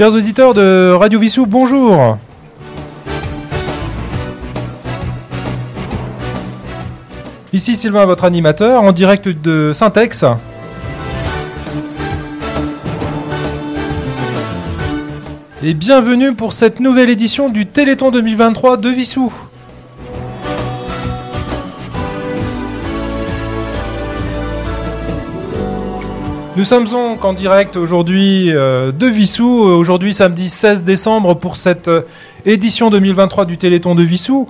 Chers auditeurs de Radio Vissou, bonjour. Ici Sylvain, votre animateur, en direct de Syntex. Et bienvenue pour cette nouvelle édition du Téléthon 2023 de Vissou. Nous sommes donc en direct aujourd'hui euh, de Vissou, aujourd'hui samedi 16 décembre pour cette euh, édition 2023 du Téléthon de Vissou.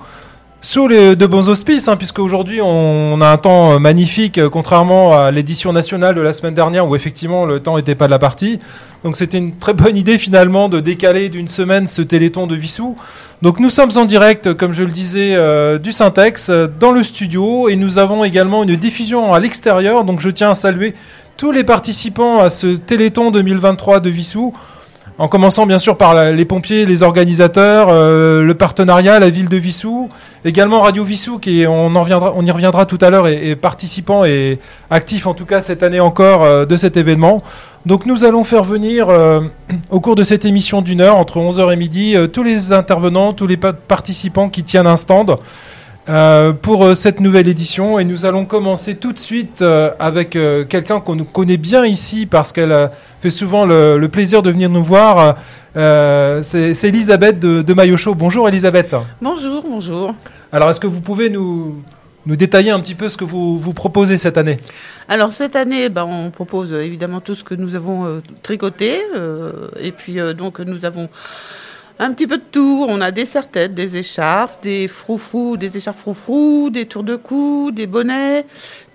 Sous les de bons auspices, hein, puisque aujourd'hui on, a un temps euh, magnifique, euh, contrairement à l'édition nationale de la semaine dernière où effectivement le temps n'était pas de la partie. Donc c'était une très bonne idée finalement de décaler d'une semaine ce téléthon de Vissou. Donc nous sommes en direct, comme je le disais, euh, du Syntex dans le studio et nous avons également une diffusion à l'extérieur. Donc je tiens à saluer tous les participants à ce téléthon 2023 de Vissou. En commençant bien sûr par les pompiers, les organisateurs, euh, le partenariat, la ville de Vissou, également Radio Vissou qui on y reviendra tout à l'heure et, participant et actif en tout cas cette année encore euh, de cet événement. Donc nous allons faire venir euh, au cours de cette émission d'une heure entre 11h et midi tous les intervenants, tous les participants qui tiennent un stand. Euh, pour euh, cette nouvelle édition. Et nous allons commencer tout de suite euh, avec quelqu'un qu'on nous connaît bien ici parce qu'elle fait souvent le, plaisir de venir nous voir. C'est Elisabeth de, de Bonjour Elisabeth. Bonjour, bonjour. Alors est-ce que vous pouvez nous, nous détailler un petit peu ce que vous, vous proposez cette année? Alors cette année, ben, on propose évidemment tout ce que nous avons tricoté. et puis donc nous avons un petit peu de tout. On a des serre-têtes, des écharpes, des froufrous, des écharpes froufrous, des tours de cou, des bonnets,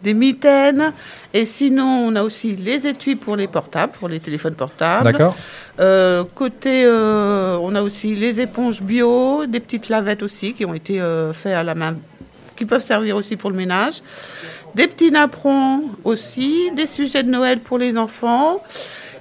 des mitaines. Et sinon, on a aussi les étuis pour les portables, pour les téléphones portables. D'accord. Euh, côté, euh, on a aussi les éponges bio, des petites lavettes aussi qui ont été euh, faites à la main, qui peuvent servir aussi pour le ménage. Des petits napperons aussi, des sujets de Noël pour les enfants.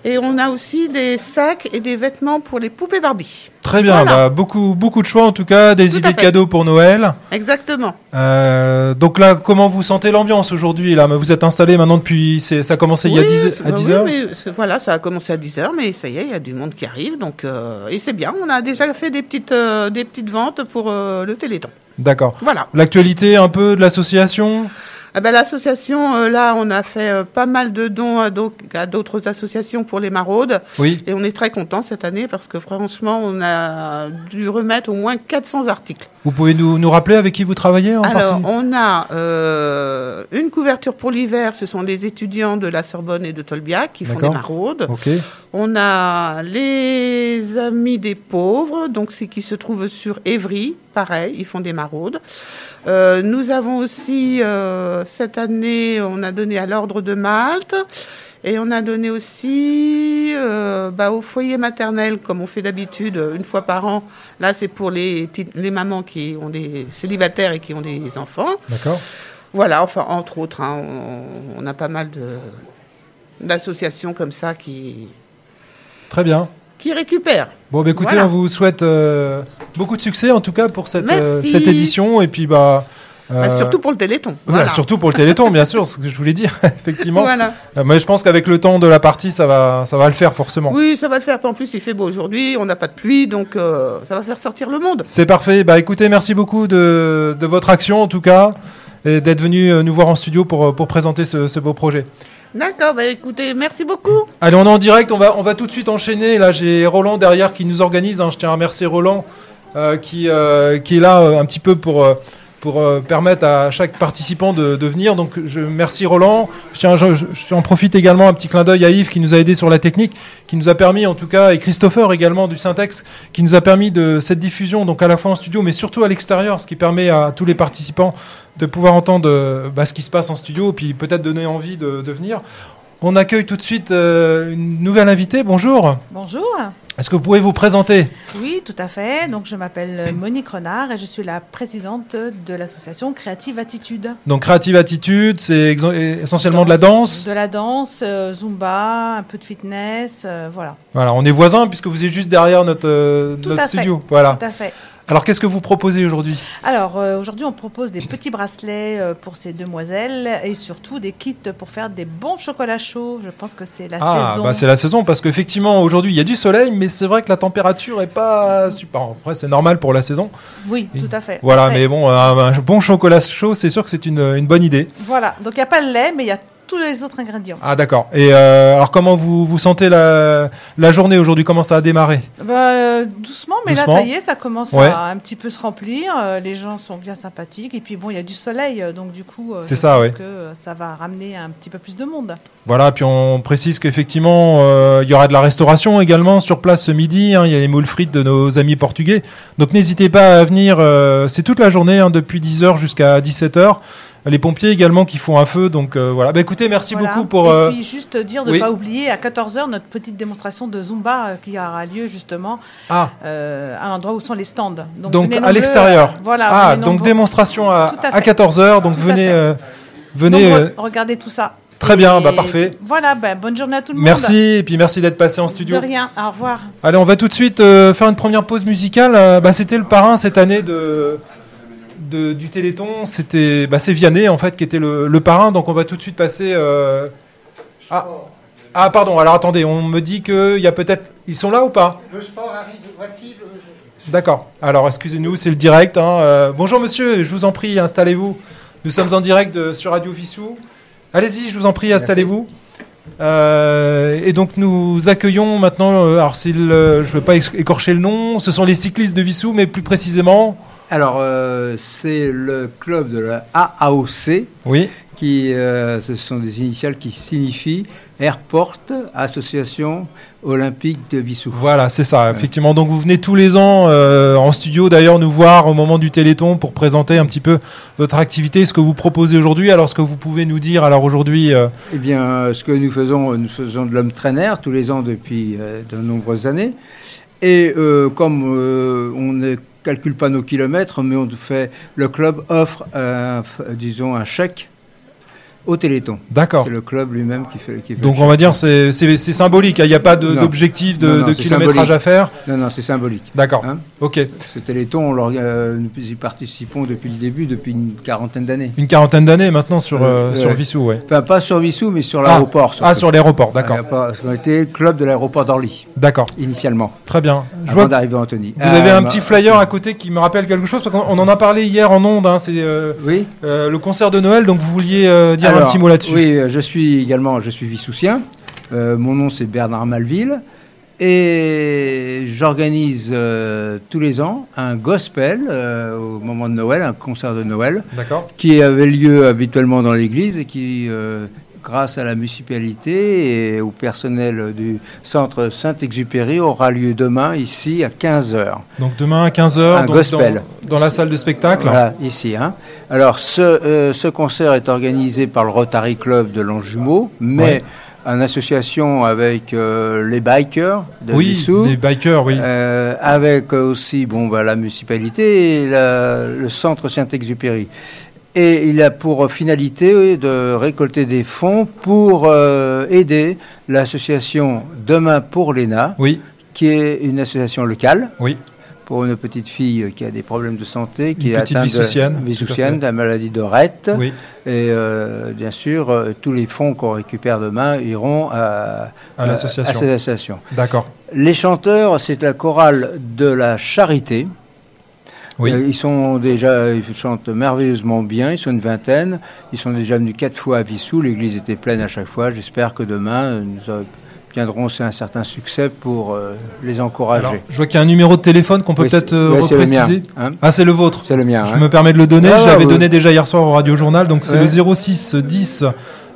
Et on a aussi des sacs et des vêtements pour les poupées Barbie. Très bien, bah, beaucoup, beaucoup de choix en tout cas, des idées de cadeaux pour Noël. Exactement. Euh, donc là, comment vous sentez l'ambiance aujourd'hui là? Vous êtes installé maintenant depuis, ça a commencé il y a 10, à 10 heures Voilà, ça a commencé à 10 heures, mais ça y est, il y a du monde qui arrive, donc euh, et c'est bien. On a déjà fait des petites, euh, des petites ventes pour le Téléthon. D'accord. Voilà. L'actualité un peu de l'association? Ah ben, L'association, euh, là, on a fait euh, pas mal de dons à d'autres associations pour les maraudes. Oui. Et on est très content cette année parce que franchement, on a dû remettre au moins 400 articles. Vous pouvez nous, nous rappeler avec qui vous travaillez en Alors, on a euh, une couverture pour l'hiver, ce sont les étudiants de la Sorbonne et de Tolbiac qui font des maraudes. On a les Amis des pauvres, donc c'est qui se trouvent sur Évry, pareil, ils font des maraudes. Euh, nous avons aussi, euh, cette année, on a donné à l'Ordre de Malte. Et on a donné aussi euh, bah, au foyer maternel, comme on fait d'habitude, une fois par an. Là, c'est pour les, les mamans qui ont des célibataires et qui ont des enfants. D'accord. Voilà, enfin, entre autres, hein, on, a pas mal d'associations comme ça qui. Très bien qui récupèrent. Bon, bah, écoutez, on vous souhaite euh, beaucoup de succès en tout cas pour cette, euh, cette édition et puis bah. bah surtout pour le Téléthon. Voilà. surtout pour le Téléthon, bien sûr, ce que je voulais dire, effectivement. Voilà. Euh, mais je pense qu'avec le temps de la partie, ça va, ça va le faire forcément. Oui, ça va le faire. En plus, il fait beau aujourd'hui, on n'a pas de pluie, donc ça va faire sortir le monde. C'est parfait. Bah écoutez, merci beaucoup de, de votre action en tout cas et d'être venu nous voir en studio pour, pour présenter ce, ce beau projet. D'accord, bah écoutez, merci beaucoup. Allez, on est en direct, on va, on va tout de suite enchaîner. Là, j'ai Roland derrière qui nous organise. Hein. Je tiens à remercier Roland euh, qui, euh, qui est là euh, un petit peu pour pour euh, permettre à chaque participant de, venir. Donc je merci Roland. Je, tiens, je, je, en profite également un petit clin d'œil à Yves qui nous a aidé sur la technique, qui nous a permis en tout cas, et Christopher également du Syntex, qui nous a permis de cette diffusion, donc à la fois en studio, mais surtout à l'extérieur, ce qui permet à tous les participants de pouvoir entendre euh, bah, ce qui se passe en studio, puis peut-être donner envie de, de venir. On accueille tout de suite euh, une nouvelle invitée. Bonjour. Bonjour. Est-ce que vous pouvez vous présenter? Oui, tout à fait. Donc, je m'appelle Monique Renard et je suis la présidente de l'association Créative Attitude. Donc, Créative Attitude, c'est essentiellement de la danse De la danse, euh, Zumba, un peu de fitness, euh, voilà. Voilà, on est voisins puisque vous êtes juste derrière notre, notre studio. Voilà. Tout à fait. Alors, qu'est-ce que vous proposez aujourd'hui? Alors, euh, aujourd'hui, on propose des petits bracelets euh, pour ces demoiselles et surtout des kits pour faire des bons chocolats chauds. Je pense que c'est la ah, saison. Bah c'est la saison parce qu'effectivement, aujourd'hui, il y a du soleil, mais c'est vrai que la température est pas super. Après, c'est normal pour la saison. Oui, tout à fait. Voilà, mais bon, un, bon chocolat chaud, c'est sûr que c'est une, une bonne idée. Voilà, donc il n'y a pas le lait, mais il y a tous les autres ingrédients. Ah d'accord. Et euh, alors comment vous, vous sentez la, la journée aujourd'hui? Comment ça a démarré? Bah, euh, Doucement, mais là ça y est, ça commence à un petit peu se remplir. Euh, les gens sont bien sympathiques et puis bon, il y a du soleil, donc du coup, c'est ça, ouais. que ça va ramener un petit peu plus de monde. Voilà, puis on précise qu'effectivement, il y aura de la restauration également sur place ce midi. Hein. il y a les moules frites de nos amis portugais. Donc n'hésitez pas à venir. c'est toute la journée, hein, depuis 10h jusqu'à 17h les pompiers également qui font un feu. Donc euh, voilà. Bah, écoutez, merci beaucoup pour. Et euh, puis juste dire de ne pas oublier à 14h notre petite démonstration de Zumba euh, qui aura lieu justement ah. à l'endroit où sont les stands. Donc, à l'extérieur. voilà. Ah, donc démonstration à, à, 14h. Donc venez. venez regardez tout ça. Très bien, bah parfait. Voilà, bah, bonne journée à tout le monde. Merci, et puis merci d'être passé en studio. De rien, au revoir. Allez, on va tout de suite faire une première pause musicale. bah, C'était le parrain cette année de, du Téléthon, c'était bah, c'est Vianney en fait qui était le, parrain. Donc on va tout de suite passer. Euh, ah. ah pardon. Alors attendez, on me dit qu'il y a peut-être. Ils sont là ou pas? Le sport arrive. Voici D'accord. Alors excusez-nous, c'est le direct. Hein. Euh, bonjour monsieur, je vous en prie, installez-vous. Nous sommes en direct sur Radio Vissou. Allez-y, je vous en prie, installez-vous. Euh, et donc nous accueillons maintenant, alors je ne veux pas écorcher le nom, ce sont les cyclistes de Vissou, mais plus précisément alors, euh, c'est le club de la AAOC. Oui. Qui, euh, ce sont des initiales qui signifient Airport Association Olympique de Vissou. Voilà, c'est ça, effectivement. Donc vous venez tous les ans euh, en studio d'ailleurs nous voir au moment du Téléthon pour présenter un petit peu votre activité, ce que vous proposez aujourd'hui. Alors ce que vous pouvez nous dire alors aujourd'hui Eh bien, ce que nous faisons, nous faisons de l'homme traîneur tous les ans depuis de nombreuses années. Et comme on est calcule pas nos kilomètres, mais on fait, le club offre, disons, un chèque au Téléthon. D'accord. C'est le club lui-même qui fait. Qui Donc on va dire c'est c'est symbolique. Hein. Il n'y a pas d'objectif de, de, kilométrage à faire. Non non c'est symbolique. D'accord. Hein ok. Ce Téléthon, euh, nous y participons depuis le début, depuis une quarantaine d'années. Une quarantaine d'années maintenant sur euh, euh, sur Vissou, ouais. Enfin pas sur Vissou, mais sur l'aéroport. Ah, sur l'aéroport, d'accord. On été club de l'aéroport d'Orly. D'accord. Initialement. Très bien. Je avant d'arriver à Anthony. Vous avez un petit flyer à côté qui me rappelle quelque chose parce qu'on en a parlé hier en ondes. Hein, c'est oui. le concert de Noël, donc vous vouliez dire un petit mot là-dessus. Oui, euh, je suis également, je suis vissoucien. Euh, mon nom c'est Bernard Malville. Et j'organise euh, tous les ans un gospel au moment de Noël, un concert de Noël, qui avait lieu habituellement dans l'église et qui, grâce à la municipalité et au personnel du centre Saint-Exupéry, aura lieu demain ici à 15h. Donc demain à 15h, un gospel. Dans, la salle de spectacle Voilà, ici. Hein. Alors ce, ce, concert est organisé par le Rotary Club de Longjumeau, mais... en association avec euh, les bikers de oui, les bikers, oui. Euh, avec aussi bon, bah, la municipalité et le centre Saint-Exupéry. Et il a pour finalité de récolter des fonds pour euh, aider l'association Demain pour l'ENA, oui. qui est une association locale. Oui. Pour une petite fille qui a des problèmes de santé, qui est atteinte de, la maladie de Rett. Oui. Et euh, bien sûr, euh, tous les fonds qu'on récupère demain iront à, à l'association. cette association. D'accord. Les chanteurs, c'est la chorale de la Charité. Oui. Euh, ils sont déjà, ils chantent merveilleusement bien. Ils sont une vingtaine. Ils sont déjà venus quatre fois à Vissou. L'église était pleine à chaque fois. J'espère que demain nous obtiendrons aussi un certain succès pour euh, les encourager. je vois qu'il y a un numéro de téléphone qu'on peut peut-être euh, repréciser. Hein. ah, c'est le vôtre. C'est le mien. Je me permets de le donner. je l'avais donné déjà hier soir au Radio Journal. Donc c'est le 06 10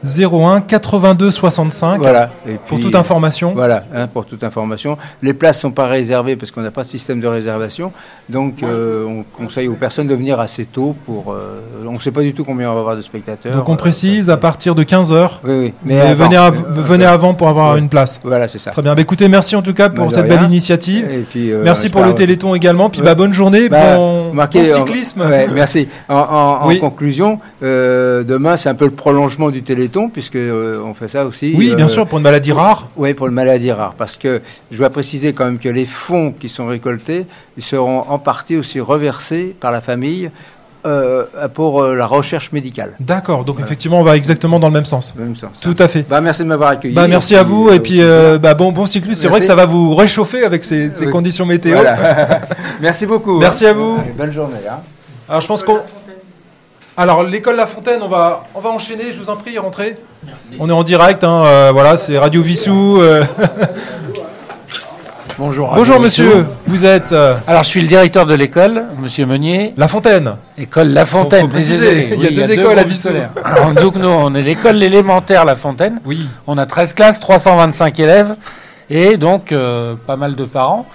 01 82 65. Voilà. pour toute information. Voilà, hein, pour toute information. Les places sont pas réservées parce qu'on n'a pas de système de réservation. Donc, euh, on conseille aux personnes de venir assez tôt pour. Euh, on ne sait pas du tout combien on va avoir de spectateurs. Donc, on précise à partir de 15 h Oui, oui. Mais, venez, venez avant pour avoir une place. Voilà, c'est ça. Très bien. Bah, écoutez, merci en tout cas pour cette belle initiative. Et puis, euh, merci pour le Téléthon également. Puis, bah, bonne journée, bah, bon, cyclisme. merci. En, en conclusion, demain, c'est un peu le prolongement du Téléthon Téléthon, puisque on fait ça aussi. Oui, bien sûr, pour une maladie rare. Oui, pour une maladie rare, parce que je dois préciser quand même que les fonds qui sont récoltés ils seront en partie aussi reversés par la famille euh, pour euh, la recherche médicale. D'accord, donc effectivement on va exactement dans le même sens. Même sens. Tout à fait. Bah, merci de m'avoir accueilli. Bah, merci à vous et puis euh, bah, bon bon cycliste. C'est vrai que ça va vous réchauffer avec ces, conditions météo. merci beaucoup. Merci à vous. bonne journée. Hein. Alors je pense qu'on. Alors l'école La Fontaine, on va on va enchaîner. Je vous en prie, rentrez. On est en direct. Hein, voilà, c'est Radio Vissou. Bonjour. Bonjour monsieur, vous êtes euh, Alors je suis le directeur de l'école, monsieur Meunier. La Fontaine. École La Fontaine. il y a deux écoles à Vissou. donc nous on est l'école élémentaire La Fontaine. Oui. On a 13 classes, 325 élèves et donc euh, pas mal de parents.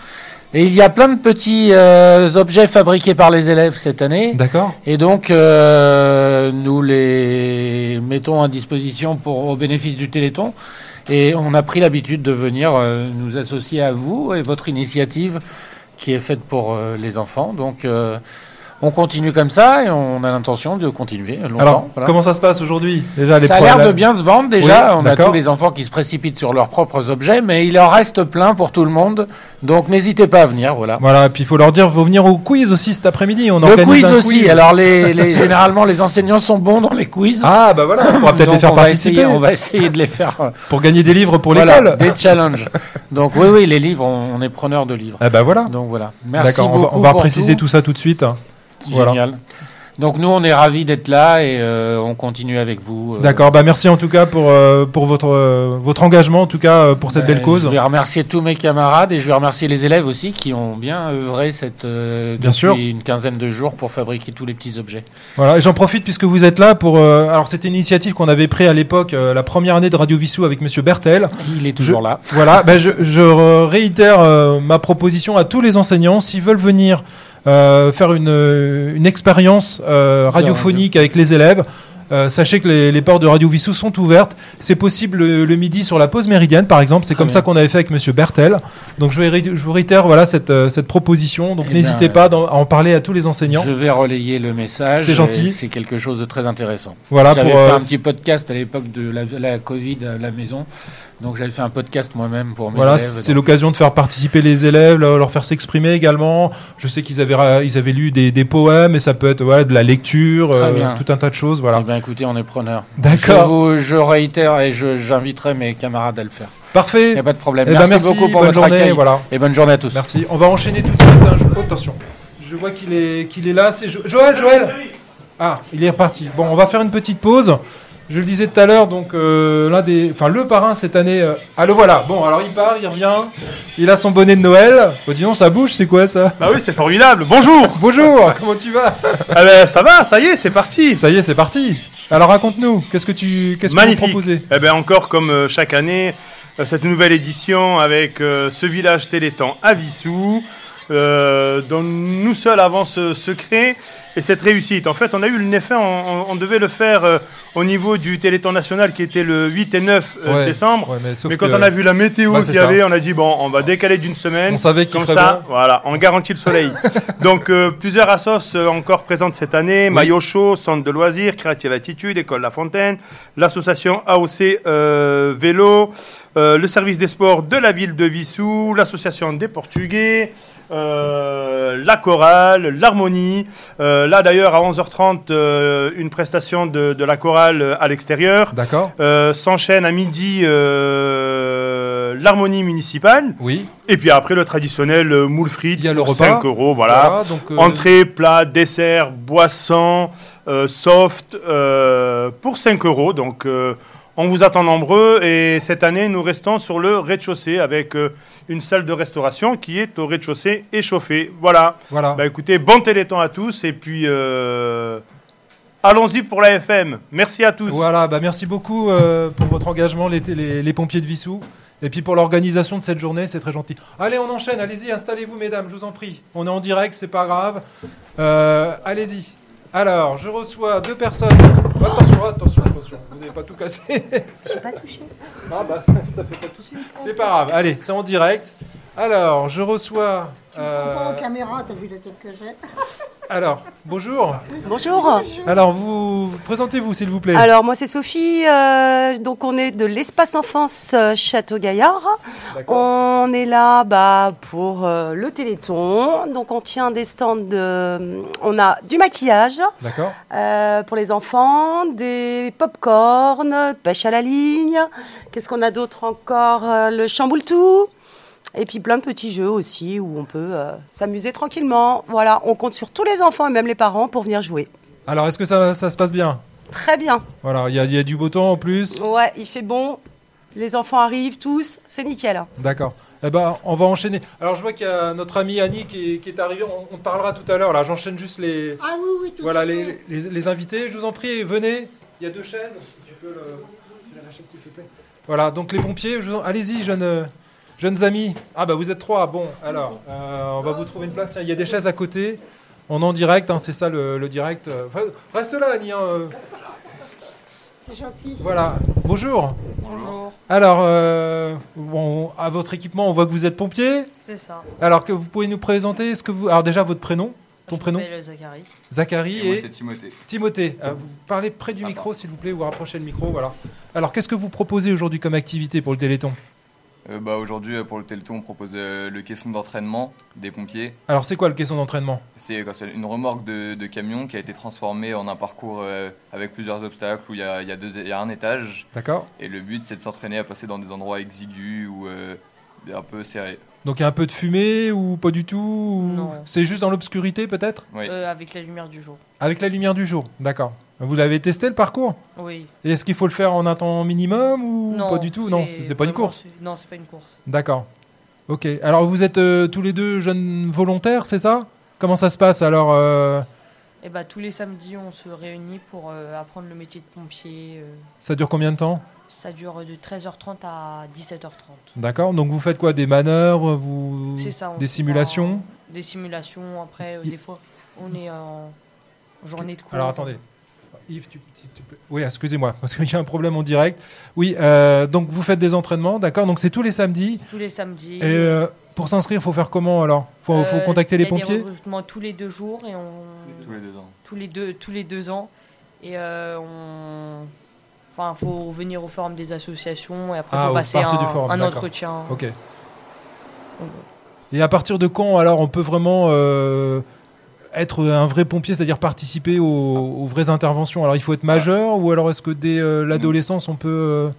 Et il y a plein de petits euh, objets fabriqués par les élèves cette année. D'accord. Et donc, nous les mettons à disposition pour, au bénéfice du Téléthon. Et on a pris l'habitude de venir euh, nous associer à vous et votre initiative qui est faite pour euh, les enfants. Donc, euh, on continue comme ça et on a l'intention de continuer longtemps. Alors, comment ça se passe aujourd'hui Déjà, Ça a l'air de bien se vendre déjà. on a tous les enfants qui se précipitent sur leurs propres objets, mais il en reste plein pour tout le monde. Donc n'hésitez pas à venir, voilà. Voilà, et puis il faut leur dire, faut venir au quiz aussi cet après-midi. On le quiz aussi. Alors les, généralement les enseignants sont bons dans les quiz. Ah bah voilà, on pourra peut-être les faire participer. on va essayer de les faire euh, pour gagner des livres pour l'école. Des challenges. Donc oui oui, les livres, on, est preneur de livres. Ah bah voilà. Donc voilà. Merci beaucoup. On va, on va préciser tout. ça tout de suite. Génial. Donc nous, on est ravis d'être là et euh, on continue avec vous. Euh. D'accord, bah merci en tout cas pour, euh, pour votre, votre engagement, en tout cas pour cette belle cause. Je vais remercier tous mes camarades et je vais remercier les élèves aussi qui ont bien œuvré cette, bien depuis sûr. une quinzaine de jours pour fabriquer tous les petits objets. Voilà, et j'en profite puisque vous êtes là pour... alors c'était une initiative qu'on avait prise à l'époque, la première année de Radio Vissou avec Monsieur Bertel. Il est toujours là. Voilà, bah, je, je réitère ma proposition à tous les enseignants, s'ils veulent venir... Euh, faire une, une expérience euh, radiophonique avec les élèves. Euh, sachez que les, portes de Radio Vissou sont ouvertes. C'est possible le, midi sur la pause méridienne, par exemple. C'est comme ça qu'on avait fait avec Monsieur Bertel. Donc je, vais, je vous réitère voilà cette, cette proposition. Donc eh n'hésitez pas à en parler à tous les enseignants. Je vais relayer le message. C'est gentil. C'est quelque chose de très intéressant. Voilà. J'avais fait un petit podcast à l'époque de la, la Covid à la maison. Donc j'avais fait un podcast moi-même pour mes voilà, c'est l'occasion de faire participer les élèves, leur faire s'exprimer également. Je sais qu'ils avaient, ils avaient lu des, des, poèmes et ça peut être voilà, de la lecture, euh, tout un tas de choses. Voilà. Eh bien écoutez, on est preneur. D'accord. Je, je, réitère et j'inviterai mes camarades à le faire. Parfait. Il n'y a pas de problème. Eh ben, merci, beaucoup pour votre journée, Voilà. Et bonne journée à tous. Merci. On va enchaîner tout de suite. Hein. attention. Je vois qu'il est, qu'il est là. C'est Joël, Joël. Ah, il est reparti. Bon, on va faire une petite pause. Je le disais tout à l'heure, donc euh, l'un des, enfin le parrain cette année. Euh, ah le voilà. Bon, alors il part, il revient. Il a son bonnet de Noël. Oh, dis donc, ça bouge, c'est quoi ça? Bah oui, c'est formidable. Bonjour. Bonjour. Comment tu vas? Ah ben, ça va, ça y est, c'est parti. Ça y est, c'est parti. Alors raconte-nous, qu'est-ce que tu, qu'est-ce que vous proposez? Eh ben encore comme euh, chaque année, cette nouvelle édition avec ce village Télétan à Vissou. Dont nous seuls avons ce secret et cette réussite. En fait, on a eu le Neffin, on, devait le faire euh, au niveau du Téléthon national qui était le 8 et 9 euh, décembre. mais, quand on a vu la météo bah, qu'il y avait, on a dit bon, on va décaler d'une semaine. On savait qu'il Comme ça, voilà, on garantit le soleil. Donc, euh, plusieurs assos encore présentes cette année Maillot Chaud, Centre de loisirs, Créative Attitude, École La Fontaine, l'association AOC Vélo, le service des sports de la ville de Vissou, l'association des Portugais. Euh, la chorale, l'harmonie. Euh, là d'ailleurs à 11h30 euh, une prestation de, la chorale à l'extérieur. D'accord. S'enchaîne à midi l'harmonie municipale. Oui. Et puis après le traditionnel moule frites. Il y a le repas. 5 euros, voilà. Entrée, plat, dessert, boisson, soft pour 5 euros. Donc on vous attend nombreux et cette année, nous restons sur le rez-de-chaussée avec euh, une salle de restauration qui est au rez-de-chaussée échauffée. Voilà. Voilà. Bah écoutez, bon téléthon à tous et puis euh, allons-y pour la FM. Merci à tous. Voilà, bah merci beaucoup euh, pour votre engagement, les, les, pompiers de Vissou. Et puis pour l'organisation de cette journée, c'est très gentil. Allez, on enchaîne, allez-y, installez-vous mesdames, je vous en prie. On est en direct, c'est pas grave. allez-y. Alors, je reçois deux personnes. Attention, attention, attention, vous n'avez pas tout cassé. J'ai pas touché. Ah bah ça, fait pas tout. C'est pas grave. Allez, c'est en direct. Alors, je reçois. Tu euh... pas en caméra, t'as vu la tête que j'ai Alors, bonjour. Bonjour. Alors, vous, présentez-vous, s'il vous plaît. Alors, moi, c'est Sophie. Euh, donc, on est de l'espace enfance euh, Château Gaillard. On est là bah, pour euh, le Téléthon. Donc, on tient des stands de. On a du maquillage. D'accord. pour les enfants, des pop-corn, pêche à la ligne. Qu'est-ce qu'on a d'autre encore Le chamboule-tout. Et puis plein de petits jeux aussi où on peut euh, s'amuser tranquillement. Voilà, on compte sur tous les enfants et même les parents pour venir jouer. Alors, est-ce que ça, ça, se passe bien? Très bien. Voilà, il y, y, a du beau temps en plus. Ouais, il fait bon. Les enfants arrivent tous, c'est nickel. D'accord. Eh ben, on va enchaîner. Alors, je vois qu'il y a notre amie Annie qui est, qui est arrivée. On, parlera tout à l'heure. Là, j'enchaîne juste les. Ah oui, oui, tout Voilà, les, les, les, invités. Je vous en prie, venez. Il y a deux chaises. Tu peux le. La chaise, s'il te plaît. Voilà, donc les pompiers. En... Allez-y, jeune. Jeunes amis, ah bah vous êtes trois, bon, alors, euh, on va vous trouver une place, il y a des chaises à côté, on est en direct, hein, c'est ça le, direct. reste là Annie. Hein, euh. C'est gentil. Voilà, bonjour. Bonjour. Alors, euh, bon, à votre équipement, on voit que vous êtes pompier. C'est ça. Alors que vous pouvez nous présenter, ce que vous, alors déjà votre prénom, ton prénom. Zachary. Zachary et, et... c'est Timothée. Timothée, vous parlez près du micro s'il vous plaît, vous rapprochez le micro, voilà. Alors qu'est-ce que vous proposez aujourd'hui comme activité pour le Téléthon? Euh, bah, Aujourd'hui, euh, pour le Téléthon, on propose euh, le caisson d'entraînement des pompiers. Alors, c'est quoi le caisson d'entraînement? C'est une remorque de, camion qui a été transformée en un parcours avec plusieurs obstacles où il y a, y, a y a, un étage. D'accord. Et le but, c'est de s'entraîner à passer dans des endroits exigus ou un peu serrés. Donc, il y a un peu de fumée ou pas du tout Non. C'est juste dans l'obscurité, peut-être? Oui. avec la lumière du jour. Avec la lumière du jour, d'accord. Vous l'avez testé le parcours Oui. Et est-ce qu'il faut le faire en un temps minimum ou pas du tout Non, c'est pas une course. Non, c'est pas une course. D'accord. Ok. Alors vous êtes euh, tous les deux jeunes volontaires, c'est ça? Comment ça se passe alors euh? Eh ben, tous les samedis, on se réunit pour euh, apprendre le métier de pompier. Ça dure combien de temps? Ça dure de 13h30 à 17h30. D'accord. Donc vous faites quoi? Des manœuvres vous... ça. Des simulations? Des simulations. Après, des fois, on est en journée de cours. Alors attendez. Yves, tu, Oui, excusez-moi, parce qu'il y a un problème en direct. Oui, euh, donc vous faites des entraînements, d'accord Donc c'est tous les samedis. Tous les samedis. Et euh, pour s'inscrire, il faut faire comment alors Il faut, faut, euh, contacter les pompiers des recrutements tous les deux jours et on... Tous les deux ans. Tous les deux, tous les deux ans. Et on... Enfin, il faut venir au forum des associations et après, il ah, faut passer un, forum, un entretien. Ok. Et à partir de quand, alors, on peut vraiment être un vrai pompier, c'est-à-dire participer aux, vraies interventions. Alors il faut être majeur ou alors est-ce que dès euh, l'adolescence on peut euh,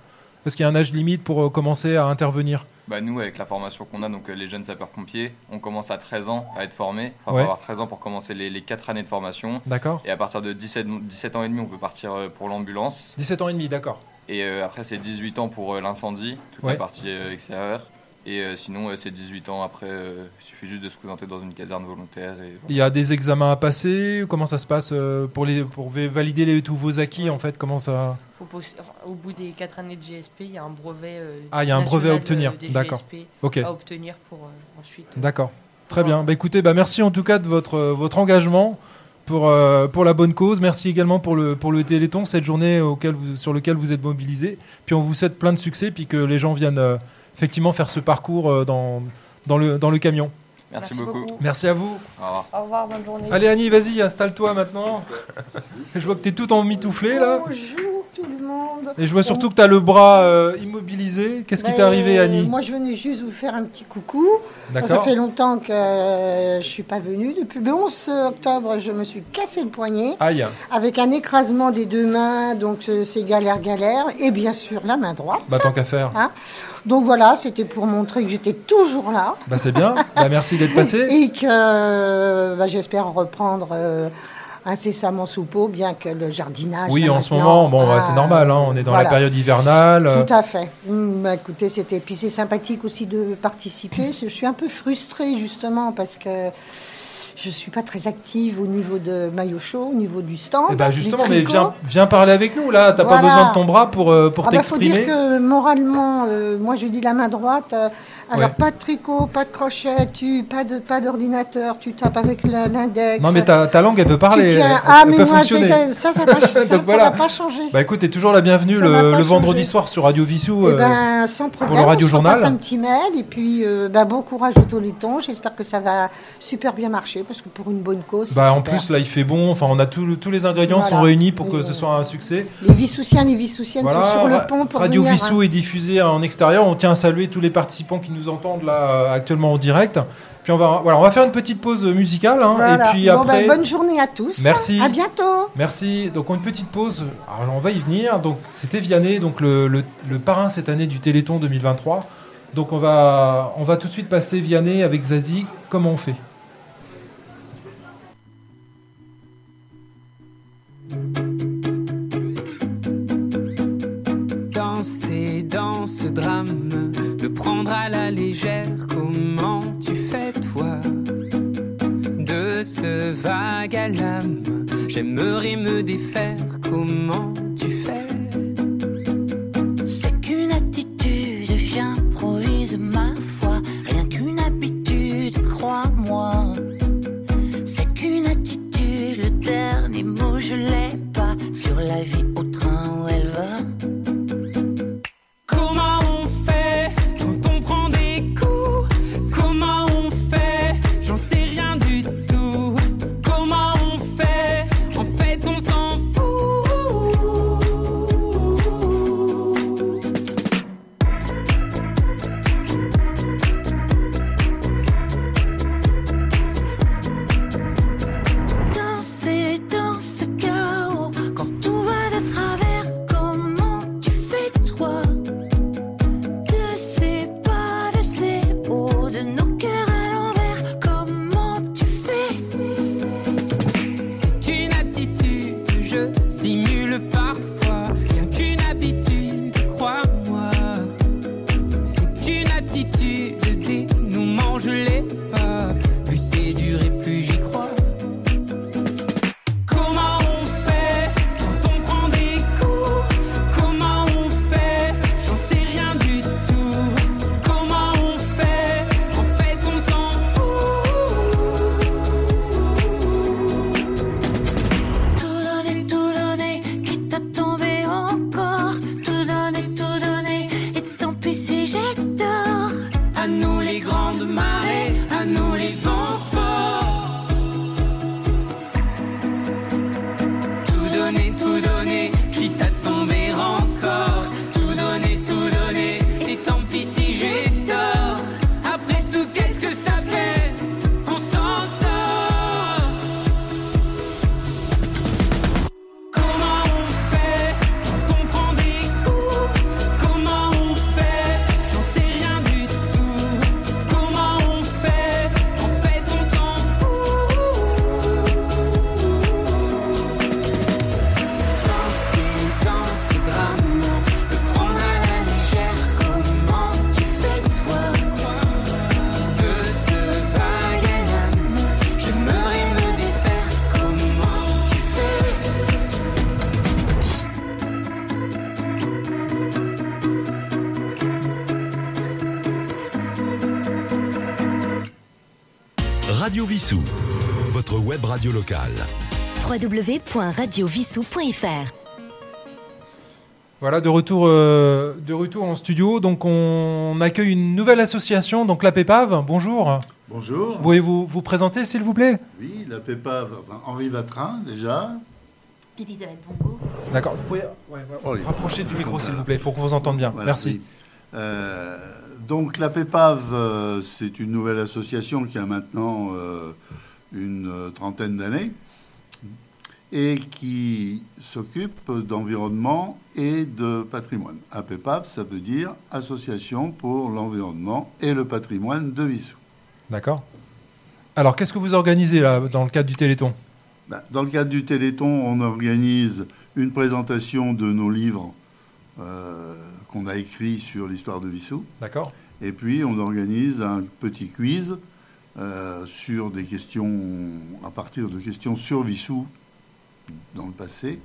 est-ce qu'il y a un âge limite pour euh, commencer à intervenir? Bah nous, avec la formation qu'on a, donc les jeunes sapeurs-pompiers, on commence à 13 ans à être formé. Il faut avoir 13 ans pour commencer les, les 4 années de formation. D'accord. Et à partir de 17, 17 ans et demi, on peut partir pour l'ambulance. 17 ans et demi, d'accord. Et après, c'est 18 ans pour l'incendie, toute la partie extérieure. Et euh, sinon, c'est 18 ans après, euh, il suffit juste de se présenter dans une caserne volontaire. Il y a des examens à passer? Comment ça se passe euh, pour, les, pour valider les, tous vos acquis en fait Comment ça? Au bout des 4 années de GSP, il y a un brevet. ah, il y a un brevet à obtenir. D'accord. Ok. À obtenir pour ensuite. D'accord. Très bien. Bah, écoutez, bah, merci en tout cas de votre, votre engagement pour, pour la bonne cause. Merci également pour le, pour le Téléthon, cette journée auquel sur laquelle vous êtes mobilisés. Puis on vous souhaite plein de succès, puis que les gens viennent effectivement faire ce parcours euh, dans, dans, le, dans le camion. Merci, beaucoup. Merci à vous. Au revoir. bonne journée. Allez Annie, vas-y, installe-toi maintenant. je vois que tu es tout en mitouflé là. Bonjour tout le monde. Et je vois surtout que tu as le bras euh, immobilisé. Qu'est-ce qui t'est ben, arrivé Annie Moi je venais juste vous faire un petit coucou. Ça fait longtemps que euh, je suis pas venue. Depuis le 11 octobre, je me suis cassé le poignet. Aïe. Avec un écrasement des deux mains, donc c'est galère galère. Et bien sûr la main droite. Bah tant qu'à faire. Hein donc voilà, c'était pour montrer que j'étais toujours là. Bah c'est bien, bah, merci d'être passé. Et que bah, j'espère reprendre euh, incessamment sous peau, bien que le jardinage. Oui, en ce moment, bon, c'est ah, normal, hein, on est dans la période hivernale. Tout à fait. Bah, écoutez, c'était. Puis c'est sympathique aussi de participer. Je suis un peu frustrée justement parce que je suis pas très active au niveau de maillot chaud, au niveau du stand. Eh ben justement, mais viens, viens, parler avec nous là. T'as pas besoin de ton bras pour, euh, pour t'exprimer. Il faut dire que moralement, euh, moi je dis la main droite. Euh, alors pas de tricot, pas de crochet, tu pas de pas d'ordinateur, tu tapes avec l'index. Non mais ta, ta, langue elle peut parler. ah mais moi ça ça ça va pas changer. Bah écoute, t'es toujours la bienvenue le, vendredi soir sur Radio Vissou. Eh ben sans problème. Pour le radio journal. un petit mail et puis ben, bon courage au Toléton. J'espère que ça va super bien marcher. Parce que pour une bonne cause. Bah, en plus, là, il fait bon. Enfin, on a tous les ingrédients sont réunis pour que ce soit un succès. Les Vissoussiens, les Vissoussiennes sont sur le pont pour Radio venir, Vissou hein. est diffusé en extérieur. On tient à saluer tous les participants qui nous entendent là actuellement en direct. Puis on va, voilà, on va faire une petite pause musicale. Hein, et puis bon, après... Ben, bonne journée à tous. Merci. À bientôt. Merci. Donc une petite pause. Alors on va y venir. Donc c'était Vianney, donc le, le, le, parrain cette année du Téléthon 2023. Donc on va, on va tout de suite passer Vianney avec Zazie. Comment on fait? Danser dans ce drame, le prendre à la légère, comment tu fais toi? De ce vague à l'âme, j'aimerais me défaire, comment tu fais? Locale. www.radiovissou.fr Voilà, de retour, euh, de retour en studio. Donc, on accueille une nouvelle association, donc la PEPAV. Bonjour. Bonjour. Pouvez-vous vous présenter, s'il vous plaît? Oui, la PEPAV, enfin, Henri Vatrin, déjà. Elisabeth Bongo. D'accord. Vous pouvez ouais, ouais, Oui. rapprocher du micro, s'il vous plaît, pour qu'on vous entende bien. Voilà, Merci. oui. Euh, donc la PEPAV, euh, c'est une nouvelle association qui a maintenant euh, une euh, trentaine d'années et qui s'occupe d'environnement et de patrimoine. APEPAV, ça veut dire Association pour l'environnement et le patrimoine de Vissou. D'accord. Alors, qu'est-ce que vous organisez là, dans le cadre du Téléthon? Ben, Dans le cadre du Téléthon, on organise une présentation de nos livres euh, qu'on a écrits sur l'histoire de Vissou. D'accord. Et puis, on organise un petit quiz euh, sur des questions, à partir de questions sur Vissou dans le passé,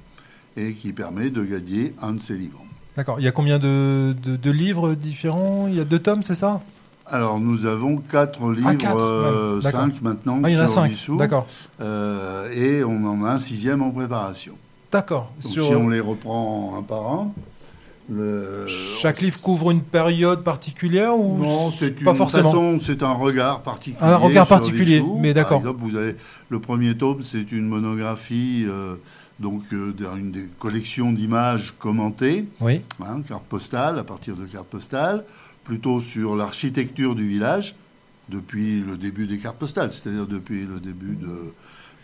et qui permet de gagner un de ces livres. D'accord. Il y a combien de, de- de livres différents? Il y a deux tomes, c'est ça? Alors, nous avons quatre livres, Ah, quatre, euh, ouais, d'accord. cinq maintenant Ah, il y en a sur cinq, d'accord. Euh, et on en a un sixième en préparation. D'accord. Sur- si on les reprend un par un, Le- Chaque livre couvre une période particulière ou Non, c'est pas une forcément façon, c'est un regard particulier. Un regard sur particulier, mais d'accord. Par exemple, vous avez le premier tome, c'est une monographie, euh, donc euh, d'une des collections d'images commentées, Oui. hein, cartes postales, à partir de cartes postales, plutôt sur l'architecture du village depuis le début des cartes postales, c'est-à-dire depuis le début de,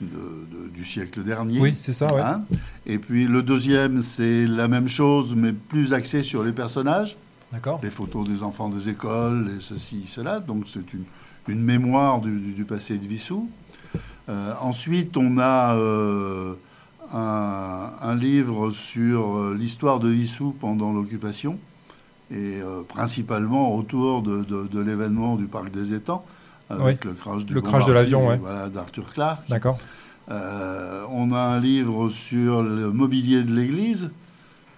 de- de- du siècle dernier. Oui, c'est ça, ouais. Hein. Et puis le deuxième, c'est la même chose, mais plus axé sur les personnages. D'accord. Les photos des enfants des écoles, et ceci, cela. Donc c'est une, une mémoire du, du- du passé de Vissou. Euh, ensuite, on a euh, un, un livre sur euh, l'histoire de Vissou pendant l'occupation, et euh, principalement autour de l'événement du parc des étangs, avec Oui. le crash, du Le crash de l'avion, ouais. voilà, d'Arthur Clarke. D'accord. Euh, on a un livre sur le mobilier de l'église.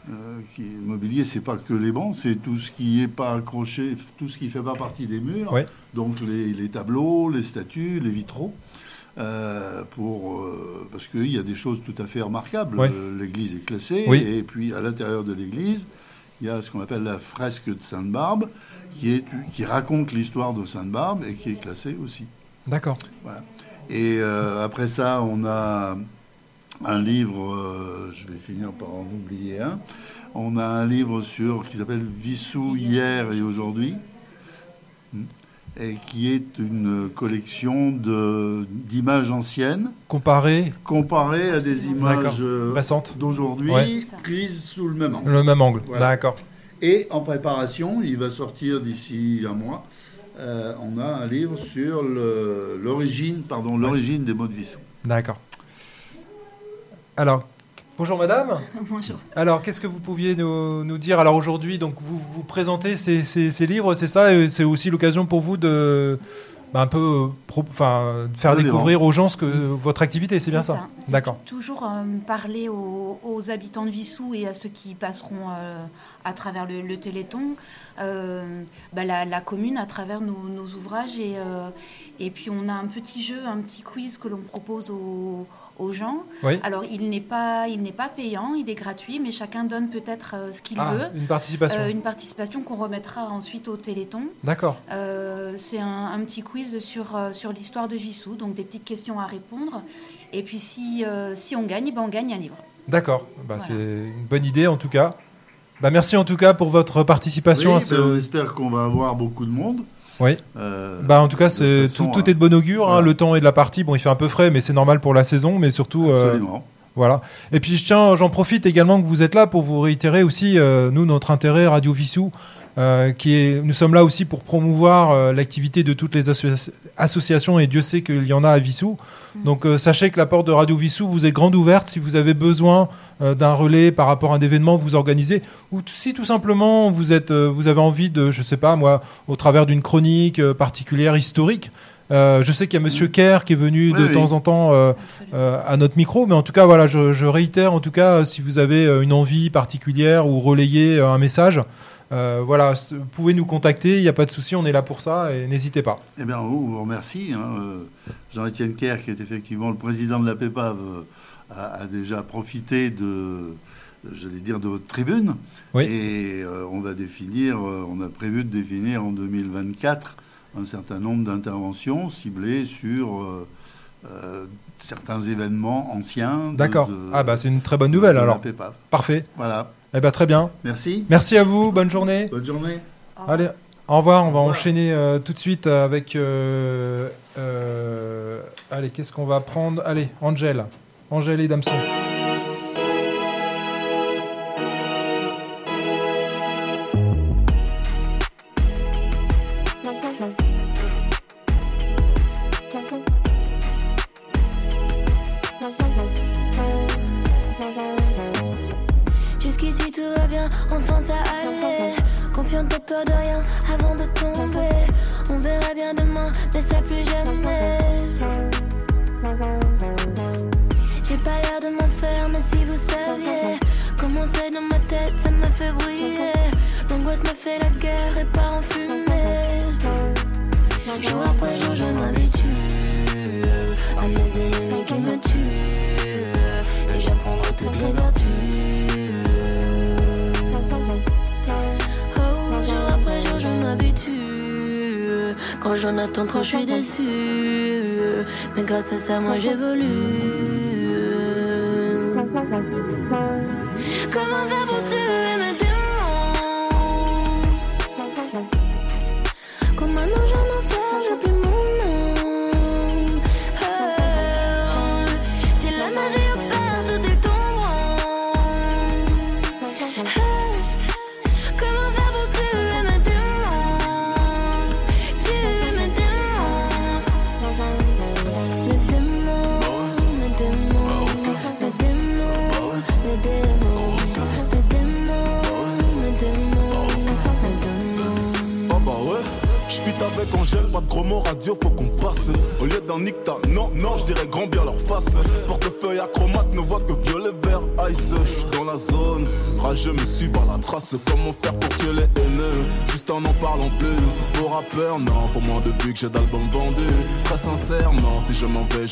Euh, qui, le mobilier, c'est pas que les bancs, c'est tout ce qui est pas accroché, tout ce qui fait pas partie des murs. Donc les, les tableaux, les statues, les vitraux. Euh, pour, euh, parce qu'il y a des choses tout à fait remarquables. Euh, L'église est classée, Oui. et puis à l'intérieur de l'église, il y a ce qu'on appelle la fresque de Sainte-Barbe, qui, est, qui raconte l'histoire de Sainte-Barbe et qui est classée aussi. D'accord. Voilà. Et euh, après ça, on a un livre, euh, je vais finir par en oublier un. On a un livre sur qui s'appelle Vissou hier et aujourd'hui, Hmm. Et qui est une collection d'images anciennes Comparé comparées à des images euh, Récentes. d'aujourd'hui Ouais. prises sous le même angle. Le même angle. Voilà. D'accord. Et en préparation, il va sortir d'ici un mois. euh, on a un livre sur l'origine, l'origine des mots de Vissou. D'accord. Alors, bonjour madame. Bonjour. Alors, qu'est-ce que vous pouviez nous, nous dire? Alors aujourd'hui, donc vous vous présentez ces, ces- ces livres, c'est ça? Et C'est aussi l'occasion pour vous de bah, un peu euh, enfin, faire découvrir aux gens ce que votre activité, c'est bien ça, D'accord. Toujours euh, parler aux, aux habitants de Vissou et à ceux qui passeront euh, à travers le, le Téléthon, euh, bah, la, la commune à travers nos, nos ouvrages. Et, euh, et puis on a un petit jeu, un petit quiz que l'on propose aux, aux gens. Oui. Alors il n'est pas, il n'est pas payant, il est gratuit, mais chacun donne peut-être euh, ce qu'il Ah, veut. une participation. Euh, une participation qu'on remettra ensuite au Téléthon. D'accord. Euh, c'est un, un petit quiz sur, sur l'histoire de Vissou, donc des petites questions à répondre. Et puis si, euh, si on gagne, ben on gagne un livre. D'accord. Bah, Voilà. C'est une bonne idée en tout cas. Bah, merci en tout cas pour votre participation Oui, à ce. ben, on espère qu'on va avoir beaucoup de monde. Oui. Euh, bah en tout cas, c'est tout, est de bon augure. hein, le temps est de la partie. Bon, il fait un peu frais, mais c'est normal pour la saison. Mais surtout, euh, Absolument. voilà. Et puis je tiens, j'en profite également que vous êtes là pour vous réitérer aussi euh, nous notre intérêt Radio Vissou, euh, qui est, nous sommes là aussi pour promouvoir euh, l'activité de toutes les associa- associations et Dieu sait qu'il y en a à Vissou. Donc euh, sachez que la porte de Radio Vissou vous est grande ouverte si vous avez besoin d'un relais par rapport à un événement que vous organisez ou si tout simplement vous êtes vous avez envie de je sais pas moi au travers d'une chronique particulière historique. Euh, je sais qu'il y a Monsieur Kerr qui est venu Oui, de oui. temps en temps euh, euh, à notre micro, mais en tout cas voilà, je, je réitère en tout cas si vous avez une envie particulière ou relayer un message, euh, voilà, vous pouvez nous contacter, il n'y a pas de souci, on est là pour ça et n'hésitez pas. Eh bien, on vous remercie. hein, euh, Jean-Étienne Kerr, qui est effectivement le président de la PEPAV, euh, a, a déjà profité de, j'allais dire, de votre tribune. Oui. Et euh, on va définir, on a prévu de définir en 2024 un certain nombre d'interventions ciblées sur euh, euh, certains événements anciens. D'accord. Ah bah c'est une très bonne nouvelle alors. Parfait. Voilà. Eh ben très bien. Merci. Merci à vous, bonne journée. Bonne journée. Allez, au revoir. On va enchaîner euh, tout de suite avec. euh, euh, allez, qu'est-ce qu'on va prendre? Allez, Angèle. Angèle et Damson. Mais grâce à ça, moi j'évolue.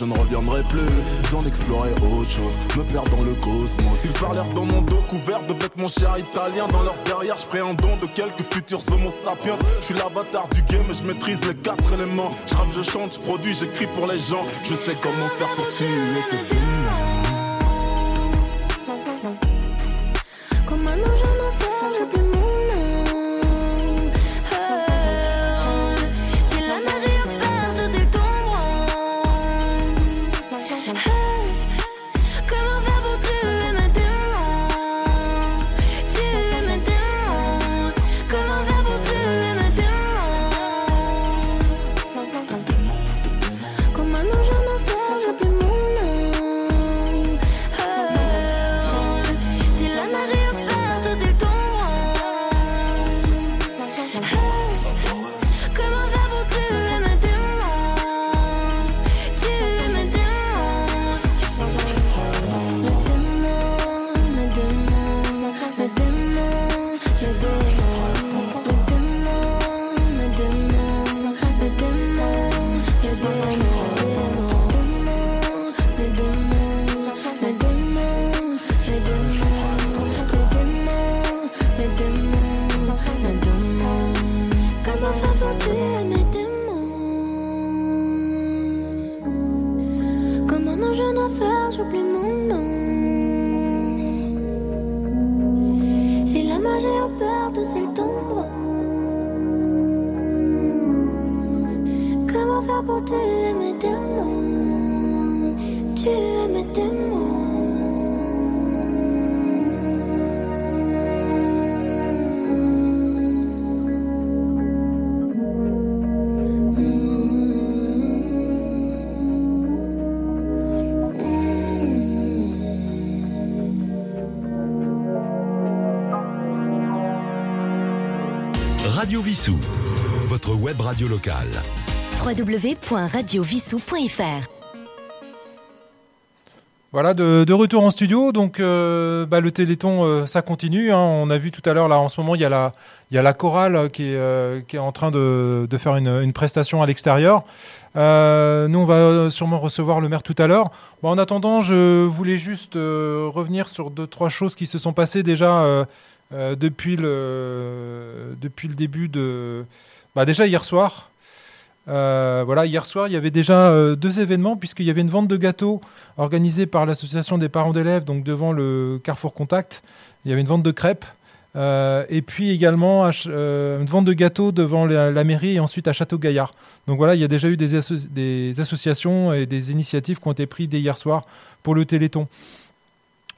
Je ne reviendrai plus. Besoin d'explorer autre chose, me perdre dans le cosmos. Ils parlèrent dans mon dos couvert de vêtements chers italiens. Dans leur derrière, je un don de quelques futurs homo sapiens. Je suis l'avatar du game et je maîtrise les quatre éléments. Je je chante, je produis, j'écris pour les gens. Je sais comment faire pour tuer Vissou, votre web radio locale. www.radiovissou.fr Voilà, de, de retour en studio. Donc, euh, bah, le Téléthon, euh, ça continue. hein. On a vu tout à l'heure, là, en ce moment, il y a la, il y a la chorale euh, qui est, euh, qui est en train de, de faire une, une prestation à l'extérieur. Euh, nous, on va sûrement recevoir le maire tout à l'heure. Bon, en attendant, je voulais juste euh, revenir sur deux, trois choses qui se sont passées déjà euh, depuis, le, depuis le début de. Bah, déjà hier soir. Euh, voilà, hier soir, il y avait déjà euh, deux événements, puisqu'il y avait une vente de gâteaux organisée par l'association des parents d'élèves, donc devant le Carrefour Contact. Il y avait une vente de crêpes. et puis également une vente de gâteaux devant la, mairie et ensuite à Château-Gaillard. Donc voilà, il y a déjà eu des, des associations et des initiatives qui ont été prises dès hier soir pour le Téléthon.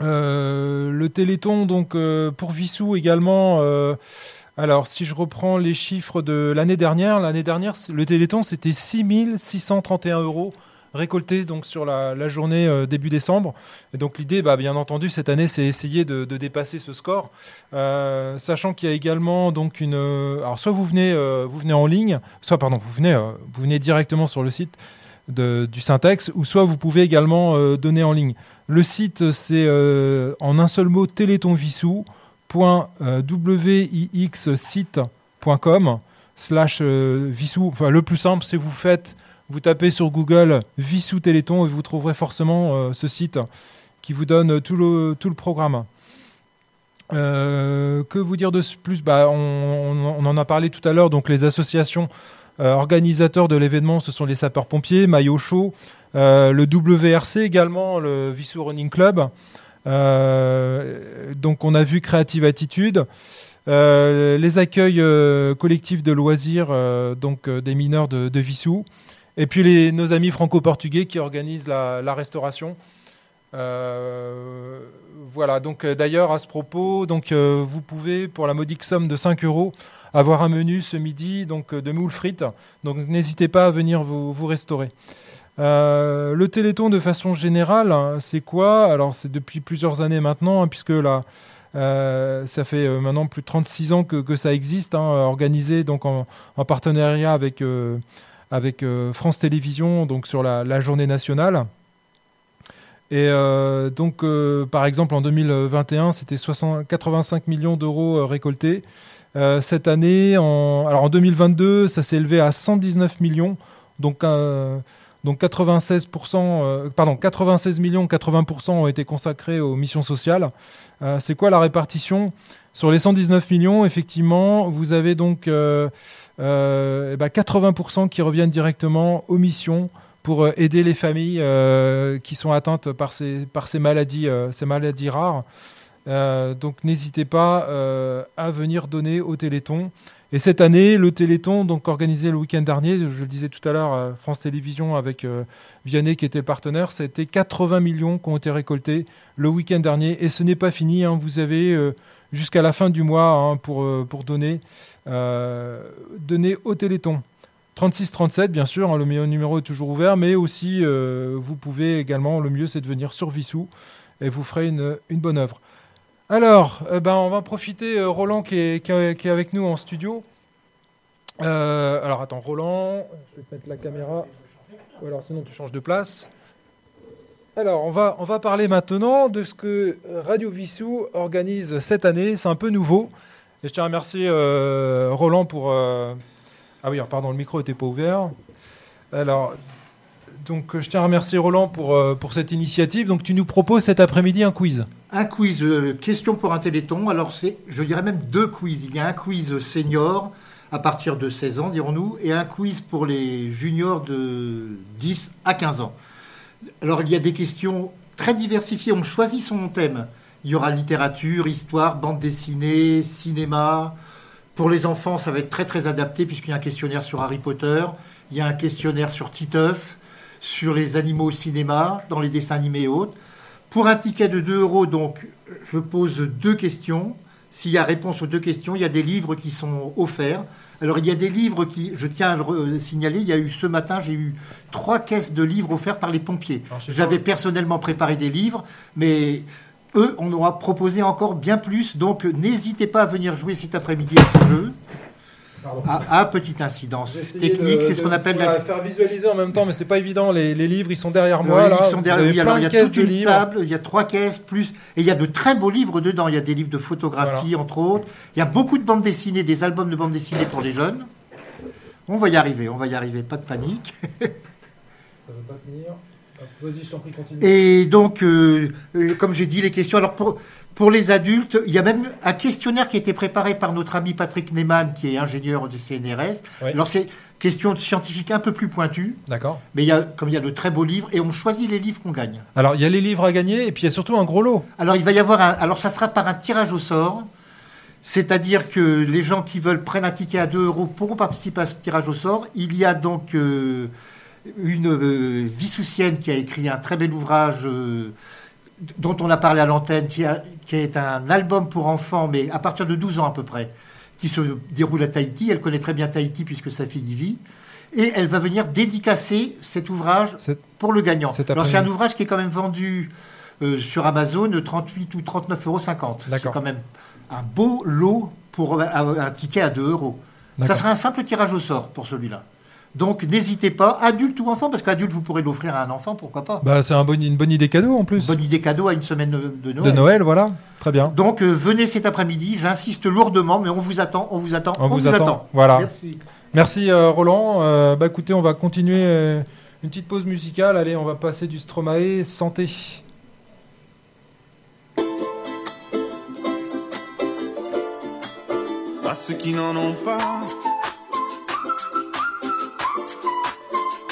Euh, le Téléthon, donc euh, pour Vissou également. euh, alors, si je reprends les chiffres de l'année dernière, l'année dernière, le Téléthon, c'était 6631 euros récoltés donc sur la, journée début décembre. Et donc l'idée, bah, bien entendu, cette année, c'est essayer de, dépasser ce score, sachant qu'il y a également donc une. alors soit vous venez, vous venez en ligne, soit pardon, vous venez, vous venez directement sur le site du Syntex, ou soit vous pouvez également euh, donner en ligne. Le site, c'est euh, en un seul mot télétonvissou.wixsite.com slash euh, Vissou. Enfin, le plus simple, c'est vous faites, vous tapez sur Google Vissou Téléthon et vous trouverez forcément ce site qui vous donne tout le, tout le programme. Que vous dire de plus? Bah, on, on- en a parlé tout à l'heure, donc les associations organisateurs de l'événement, ce sont les sapeurs-pompiers, maillot chaud, euh, le WRC également, le Vissou Running Club. Euh, donc on a vu Créative Attitude. Euh, les accueils euh, collectifs de loisirs euh, donc euh, des mineurs de, de Vissou. Et puis nos amis franco-portugais qui organisent la restauration. Voilà, donc euh, d'ailleurs à ce propos, donc euh, vous pouvez pour la modique somme de 5 euros avoir un menu ce midi donc euh, de moules frites. Donc n'hésitez pas à venir vous, restaurer. Le Téléthon de façon générale, hein, c'est quoi? Alors c'est depuis plusieurs années maintenant, hein, puisque là, ça fait maintenant plus de 36 ans que, ça existe, hein, organisé donc en, en partenariat avec, France Télévisions, donc sur la journée nationale. Et euh, donc, euh, par exemple, en 2021, c'était 60 85 millions d'euros euh, récoltés. Cette année, en, alors en 2022, ça s'est élevé à 119 millions. Donc, donc 96%, euh, pardon, 96 millions, 80% ont été consacrés aux missions sociales. C'est quoi la répartition Sur les 119 millions, effectivement, vous avez donc euh, euh, eh ben 80% qui reviennent directement aux missions pour euh, aider les familles euh, qui sont atteintes par ces, maladies, euh, ces maladies rares. Donc n'hésitez pas à venir donner au Téléthon. Et cette année, le Téléthon, donc organisé le week-end dernier, je le disais tout à l'heure, France Télévisions avec Vianney qui était partenaire, c'était 80 millions qui ont été récoltés le week-end dernier. Et ce n'est pas fini, hein, vous avez jusqu'à la fin du mois hein, pour, donner au Téléthon. 36-37, bien sûr, hein, le meilleur numéro est toujours ouvert, mais aussi euh, vous pouvez également, le mieux c'est de venir sur Vissou et vous ferez une, bonne œuvre. Alors, euh, ben, on va profiter, euh, Roland qui est, avec nous en studio. Alors attends, Roland, je vais te mettre la caméra. Ou alors sinon tu changes de place. Alors, on va, on va parler maintenant de ce que Radio Vissou organise cette année. C'est un peu nouveau. Et je tiens à remercier Roland pour. Ah oui, pardon, le micro n'était pas ouvert. Alors, donc, je tiens à remercier Roland pour, euh, pour cette initiative. Donc, tu nous proposes cet après-midi un quiz. Un quiz, euh, question pour un téléthon. Alors, c'est, je dirais même deux quiz. Il y a un quiz senior à partir de 16 ans, dirons-nous, et un quiz pour les juniors de 10 à 15 ans. Alors, il y a des questions très diversifiées. On choisit son thème. Il y aura littérature, histoire, bande dessinée, cinéma. Pour les enfants, ça va être très très adapté puisqu'il y a un questionnaire sur Harry Potter, il y a un questionnaire sur Titeuf, sur les animaux au cinéma, dans les dessins animés et autres. Pour un ticket de 2 euros, donc, je pose deux questions. S'il y a réponse aux deux questions, il y a des livres qui sont offerts. Alors, il y a des livres qui, je tiens à le signaler, il y a eu ce matin, j'ai eu trois caisses de livres offerts par les pompiers. J'avais personnellement préparé des livres, mais eux, on aura proposé encore bien plus. Donc, n'hésitez pas à venir jouer cet après-midi à ce jeu. À, à petite incidence technique, c'est ce qu'on appelle la faire visualiser en même temps, mais c'est pas évident. Les, les livres, ils sont derrière moi. là. livres sont derrière- alors, plein il y a caisses toute de une livres. table, il y a trois caisses plus, et il y a de très beaux livres dedans. Il y a des livres de photographie, entre autres. Il y a beaucoup de bandes dessinées, des albums de bandes dessinées pour les jeunes. On va y arriver, on va y arriver, pas de panique. Ça veut pas tenir. Et donc, euh, euh, comme j'ai dit, les questions. Alors, pour, pour les adultes, il y a même un questionnaire qui a été préparé par notre ami Patrick Neyman, qui est ingénieur du CNRS. Oui. Alors, c'est question scientifique un peu plus pointue. D'accord. Mais il y a, comme il y a de très beaux livres, et on choisit les livres qu'on gagne. Alors, il y a les livres à gagner, et puis il y a surtout un gros lot. Alors, il va y avoir un. Alors, ça sera par un tirage au sort. C'est-à-dire que les gens qui veulent prendre un ticket à 2 euros pourront participer à ce tirage au sort. Il y a donc euh, une euh, Vissoussienne qui a écrit un très bel ouvrage euh, dont on a parlé à l'antenne, qui, est un album pour enfants, mais à partir de 12 ans à peu près, qui se déroule à Tahiti. Elle connaît très bien Tahiti puisque sa fille y vit. Et elle va venir dédicacer cet ouvrage pour le gagnant. Alors c'est un ouvrage qui est quand même vendu euh, sur Amazon 38 ou 39,50 euros. C'est quand même un beau lot pour un, un ticket à 2 euros. Ça sera un simple tirage au sort pour celui-là. Donc n'hésitez pas, adulte ou enfant, parce qu'adulte vous pourrez l'offrir à un enfant, pourquoi pas. Bah, c'est un bon- une bonne idée cadeau en plus. Bonne idée cadeau à une semaine de, Noël. De Noël, voilà. Très bien. Donc euh, venez cet après-midi, j'insiste lourdement, mais on vous attend, on vous attend, On, vous, attend. Voilà. Merci. Merci, euh, Roland. Euh, bah écoutez, on va continuer euh, une petite pause musicale. Allez, on va passer du Stromae santé. à ceux qui n'en ont pas.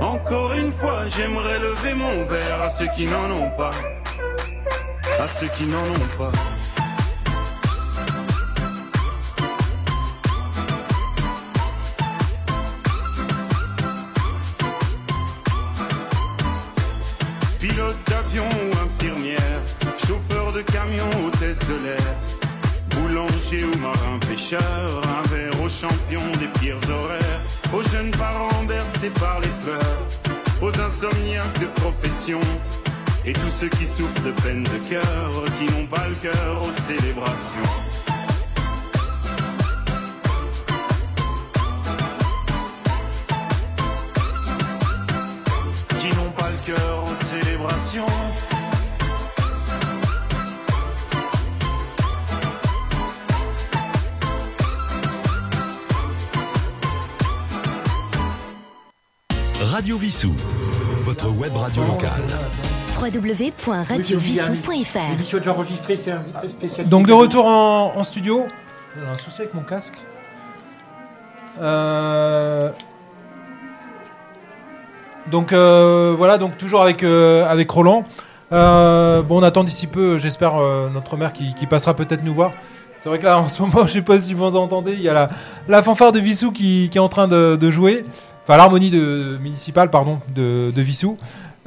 Encore une fois, j'aimerais lever mon verre à ceux qui n'en ont pas. À ceux qui n'en ont pas. Souffrent de peine de cœur, qui n'ont pas le cœur aux célébrations. Qui n'ont pas le cœur aux célébrations. Radio Vissou, www.radiovissou.fr L'émission déjà enregistrée, c'est un spécial. Donc de retour en, en studio. J'ai un souci avec mon casque. Euh, Donc euh, voilà, donc toujours avec, euh, avec Roland. Euh, bon, on attend d'ici peu, j'espère, euh, notre mère qui, qui passera peut-être nous voir. C'est vrai que là, en ce moment, je sais pas si vous entendez, il y a la, la fanfare de Vissou qui, qui est en train de, de jouer. Enfin, l'harmonie de, municipale, pardon, de, de Vissou.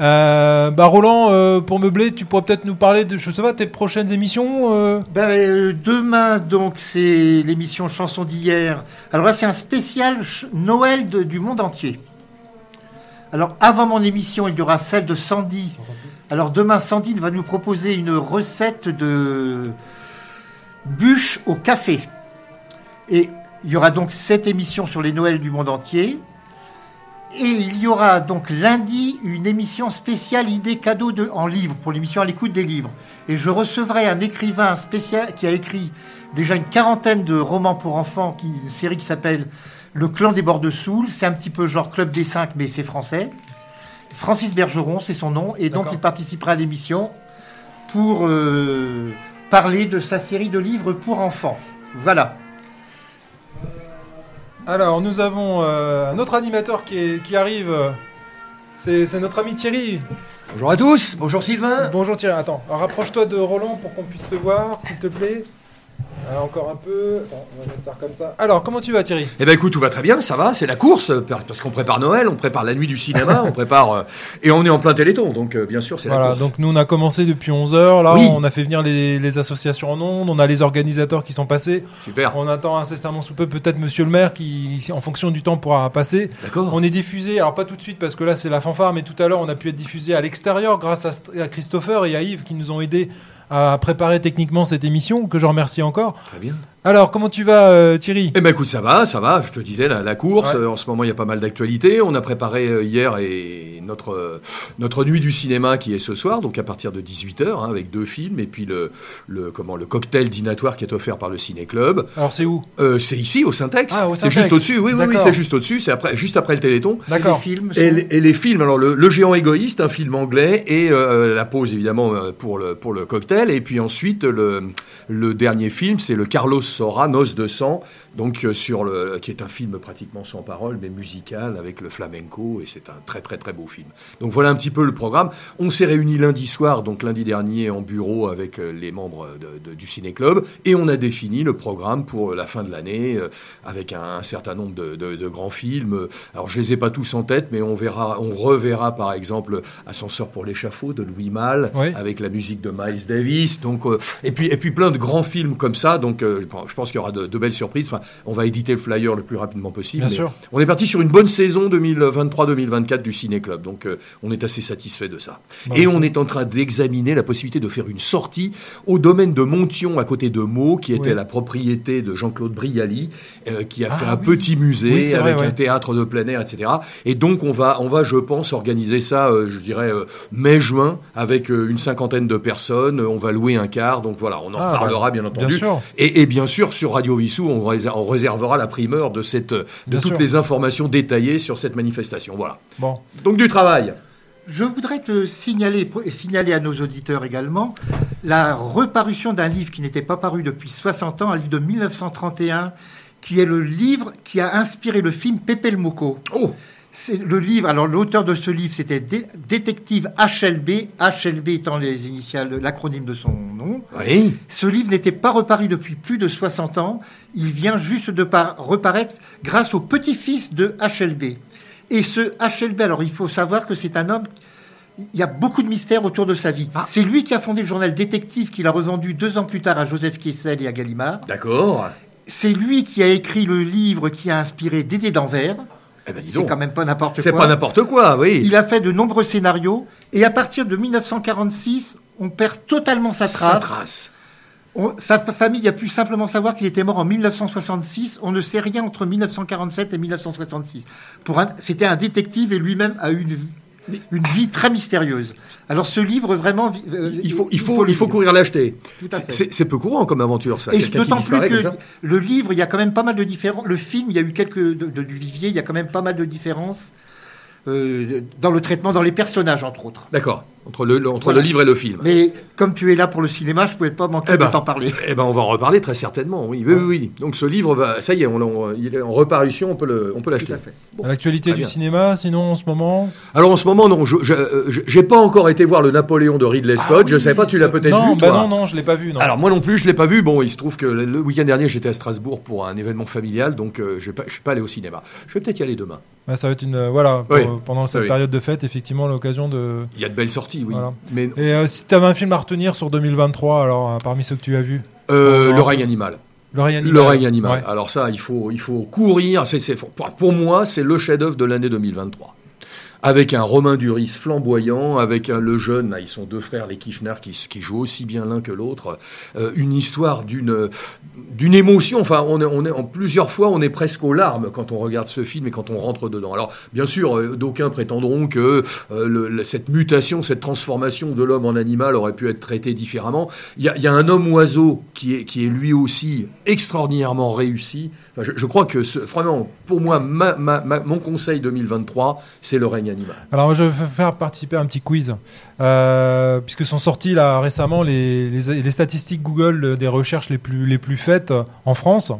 Euh, bah Roland, euh, pour meubler, tu pourrais peut-être nous parler de, tes prochaines émissions euh Ben, demain, donc, c'est l'émission Chanson d'hier. Alors là, c'est un spécial Noël du monde entier. Alors, avant mon émission, il y aura celle de Sandy. Alors, demain, Sandy va nous proposer une recette de bûche au café. Et il y aura donc cette émission sur les Noëls du monde entier. Et il y aura donc lundi une émission spéciale idée cadeau de, en livre pour l'émission à l'écoute des livres. Et je recevrai un écrivain spécial qui a écrit déjà une quarantaine de romans pour enfants, qui, une série qui s'appelle Le clan des bords de. C'est un petit peu genre Club des cinq, mais c'est français. Francis Bergeron, c'est son nom. Et donc il participera à l'émission pour euh, parler de sa série de livres pour enfants. Voilà. Alors, nous avons euh, un autre animateur qui, est- qui arrive. C'est c'est notre ami Thierry. Bonjour à tous, bonjour Sylvain. Bonjour Thierry, attends, alors rapproche-toi de Roland pour qu'on puisse te voir, s'il te plaît. Alors, encore un peu. Attends, on va mettre ça comme ça. Alors, comment tu vas, Thierry? Eh ben écoute, tout va très bien, ça va, c'est la course, euh, parce qu'on prépare Noël, on prépare la nuit du cinéma, on prépare... euh, et on est en plein téléthon, donc euh, bien sûr, c'est la Voilà, course. donc nous on a commencé depuis 11h, là Oui. on a fait venir les, les associations en ondes, on a les organisateurs qui sont passés. Super. On attend incessamment sous peu peut-être monsieur le maire qui en fonction du temps pourra passer. D'accord. On est diffusé, alors pas tout de suite parce que là c'est la fanfare, mais tout à l'heure on a pu être diffusé à l'extérieur grâce à, St- à Christopher et à Yves qui nous ont aidés à préparer techniquement cette émission, que je remercie encore. Alors comment tu vas euh, Thierry? Eh ben écoute, ça va, ça va. Je te disais la, la course. Ouais. euh, en ce moment, il y a pas mal d'actualités. On a préparé euh, hier et notre euh, notre nuit du cinéma qui est ce soir, donc à partir de 18 h avec deux films et puis le le comment le cocktail dînatoire qui est offert par le Ciné Club. Alors c'est où? Euh, C'est ici au Syntex. Ah, au c'est juste au-dessus. Oui, oui, oui, c'est juste au-dessus. C'est après, juste après le Téléthon. D'accord. Les films Et sont- les, et les films, alors le, le géant égoïste, un film anglais, et euh, la pause évidemment pour le, pour le cocktail, et puis ensuite le, le dernier film, c'est le Carlos Sora, Noce de sang, donc euh, sur le, qui est un film pratiquement sans parole, mais musical avec le flamenco, et c'est un très très très beau film. Donc voilà un petit peu le programme. On s'est réunis lundi soir, donc lundi dernier en bureau avec euh, les membres de- de- du Ciné Club, et on a défini le programme pour la fin de l'année euh, avec un, un certain nombre de, grands films. Alors je les ai pas tous en tête, mais on verra, on reverra par exemple Ascenseur pour l'échafaud de Louis Malle Oui. avec la musique de Miles Davis. Donc euh, et puis et puis plein de grands films comme ça. Donc euh, je pense- qu'il y aura de, de belles surprises. Enfin, on va éditer le flyer le plus rapidement possible. Bien sûr. On est parti sur une bonne saison 2023-2024 du Ciné Club. Donc euh, on est assez satisfait de ça. Bon, et on est en train d'examiner la possibilité de faire une sortie au domaine de Montion à côté de Meaux, qui était Oui. la propriété de Jean-Claude Brialy, euh, qui a Ah fait un oui. petit musée Oui, c'est vrai, avec ouais. un théâtre de plein air, etc. Et donc on va, on va, je pense, organiser ça, euh, je dirais mai-juin, avec une cinquantaine de personnes. On va louer un car, donc voilà, on en Ah, reparlera bah, bien bien entendu. sûr. Et, et bien sûr sur Radio Vissou, on, réser- on réservera la primeur de cette, de Bien toutes sûr. les informations détaillées sur cette manifestation. Voilà. Bon. Donc du travail. Je voudrais te signaler, et signaler à nos auditeurs également, la reparution d'un livre qui n'était pas paru depuis 60 ans, un livre de 1931, qui est le livre qui a inspiré le film Pépé le Moco. Oh C'est le livre, alors l'auteur de ce livre, c'était Dé- Détective HLB, HLB étant les initiales, l'acronyme de son nom. Oui. Ce livre n'était pas reparu depuis plus de 60 ans. Il vient juste de par- reparaître grâce au petit-fils de HLB. Et ce HLB, alors il faut savoir que c'est un homme. Il y a beaucoup de mystères autour de sa vie. C'est lui qui a fondé le journal Détective qu'il a revendu deux ans plus tard à Joseph Kessel et à Gallimard. D'accord. C'est lui qui a écrit le livre qui a inspiré Dédé d'Anvers. Eh ben, c'est quand même pas n'importe quoi. C'est pas n'importe quoi, oui. Il a fait de nombreux scénarios. Et à partir de 1946, on perd totalement sa Sa trace. trace. On- sa famille a pu simplement savoir qu'il était mort en 1966. On ne sait rien entre 1947 et 1966. Pour un- C'était un détective et lui-même a eu une, une vie très mystérieuse. Alors ce livre, vraiment... euh, Il faut, il faut, il faut le courir l'acheter. C'est- peu courant comme aventure, ça. Et d'autant plus que le livre, il y a quand même pas mal de différences. Le film, il y a eu quelques de, de- du Vivier, il y a quand même pas mal de différences euh, dans le traitement, dans les personnages, entre autres. D'accord. Entre, le, le- entre Voilà. le livre et le film. Mais comme tu es là pour le cinéma, je ne pouvais pas manquer Eh ben, de t'en parler. Eh ben, on va en reparler très certainement. Oui, oui, oui, oui. Donc ce livre va, ça y est, on, on- il est en reparution, on peut le, on peut l'acheter. Bon. L'actualité du bien. cinéma, sinon en ce moment Alors en ce moment, non, je je- euh, pas encore été voir le Napoléon de Ridley Scott. je oui, sais pas, tu l'as peut-être non, vu, bah toi non, non, je l'ai pas vu. Non. Alors moi non plus, je l'ai pas vu. Bon, il se trouve que le, le week-end dernier, j'étais à Strasbourg pour un événement familial, donc euh, je je suis pas allé au cinéma. Je vais peut-être y aller demain. Ouais, ça va être une euh, voilà pour- Oui. pendant cette Oui. période de fête, effectivement, l'occasion de. Il y a de belles sorties, oui. Voilà. Mais Et euh, si tu avais un film à retenir sur 2023, alors euh, parmi ceux que tu as vus Euh, le règne animal. Le règne animal. Le règne animal. Ouais. Alors ça, il faut, il faut courir. C'est, c'est- pour, pour moi, c'est le chef-d'œuvre de l'année 2023. Avec un Romain Duris flamboyant, avec un, le jeune, là, ils sont deux frères, les Kirchner, qui, jouent aussi bien l'un que l'autre. Euh, une histoire d'une, d'une émotion. Enfin, on est, en plusieurs fois, on est presque aux larmes quand on regarde ce film et quand on rentre dedans. Alors, bien sûr, euh, d'aucuns prétendront que euh, cette mutation, cette transformation de l'homme en animal aurait pu être traitée différemment. Il y a, un homme oiseau qui est, qui est lui aussi extraordinairement réussi. Enfin, je, crois que, ce- vraiment, pour moi, mon conseil 2023, c'est le règne Alors je vais faire participer à un petit quiz, euh, puisque sont sortis là récemment les, statistiques Google euh, des recherches les plus, faites euh, en France,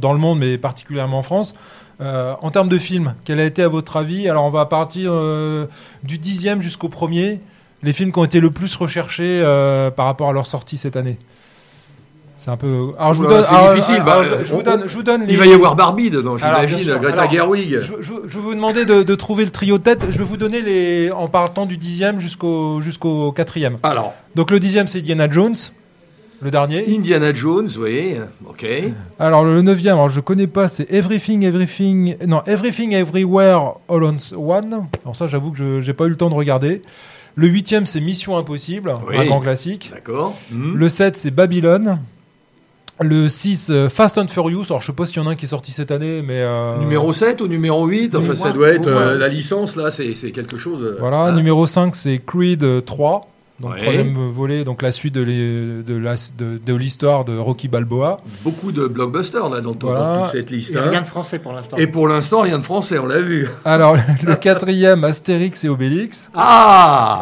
dans le monde mais particulièrement en France. En termes de films, quel a été à votre avis? Alors on va partir du dixième jusqu'au premier, les films qui ont été le plus recherchés par rapport à leur sortie cette année. C'est un peu. Alors je vous donne. c'est difficile. bah, je, je vous on- donne. Je vous donne Il va y avoir Barbie dedans, j'imagine. Greta Gerwig. Je, je- je vais vous demander de, de trouver le trio de tête. Je vais vous donner les en partant du dixième jusqu'au jusqu'au quatrième. Alors. Donc le dixième c'est Indiana Jones, le dernier. Indiana Jones, oui. Ok. Alors le neuvième, alors je connais pas, c'est Everything, Everything, non Everything, Everywhere, All on One. Alors ça, j'avoue que je j'ai pas eu le temps de regarder. Le huitième, c'est Mission Impossible, Oui. un grand classique. D'accord. Hmm. Le 7, c'est Babylone. Le 6, euh, Fast and Furious. Alors je sais pas s'il y en a un qui est sorti cette année, mais euh, Numéro 7 ou numéro 8 Enfin, ça doit être. euh, la licence, là, c'est c'est quelque chose. euh, Voilà, numéro 5, c'est Creed euh, 3. Donc, Ouais. troisième volet, donc la suite de les- de la- de- de l'histoire de, Rocky Balboa. Beaucoup de blockbusters, là, dans, dans Voilà. toute cette liste. Et hein. rien de français pour l'instant. Et pour l'instant, rien de français, on l'a vu. Alors, le quatrième, Astérix et Obélix. Ah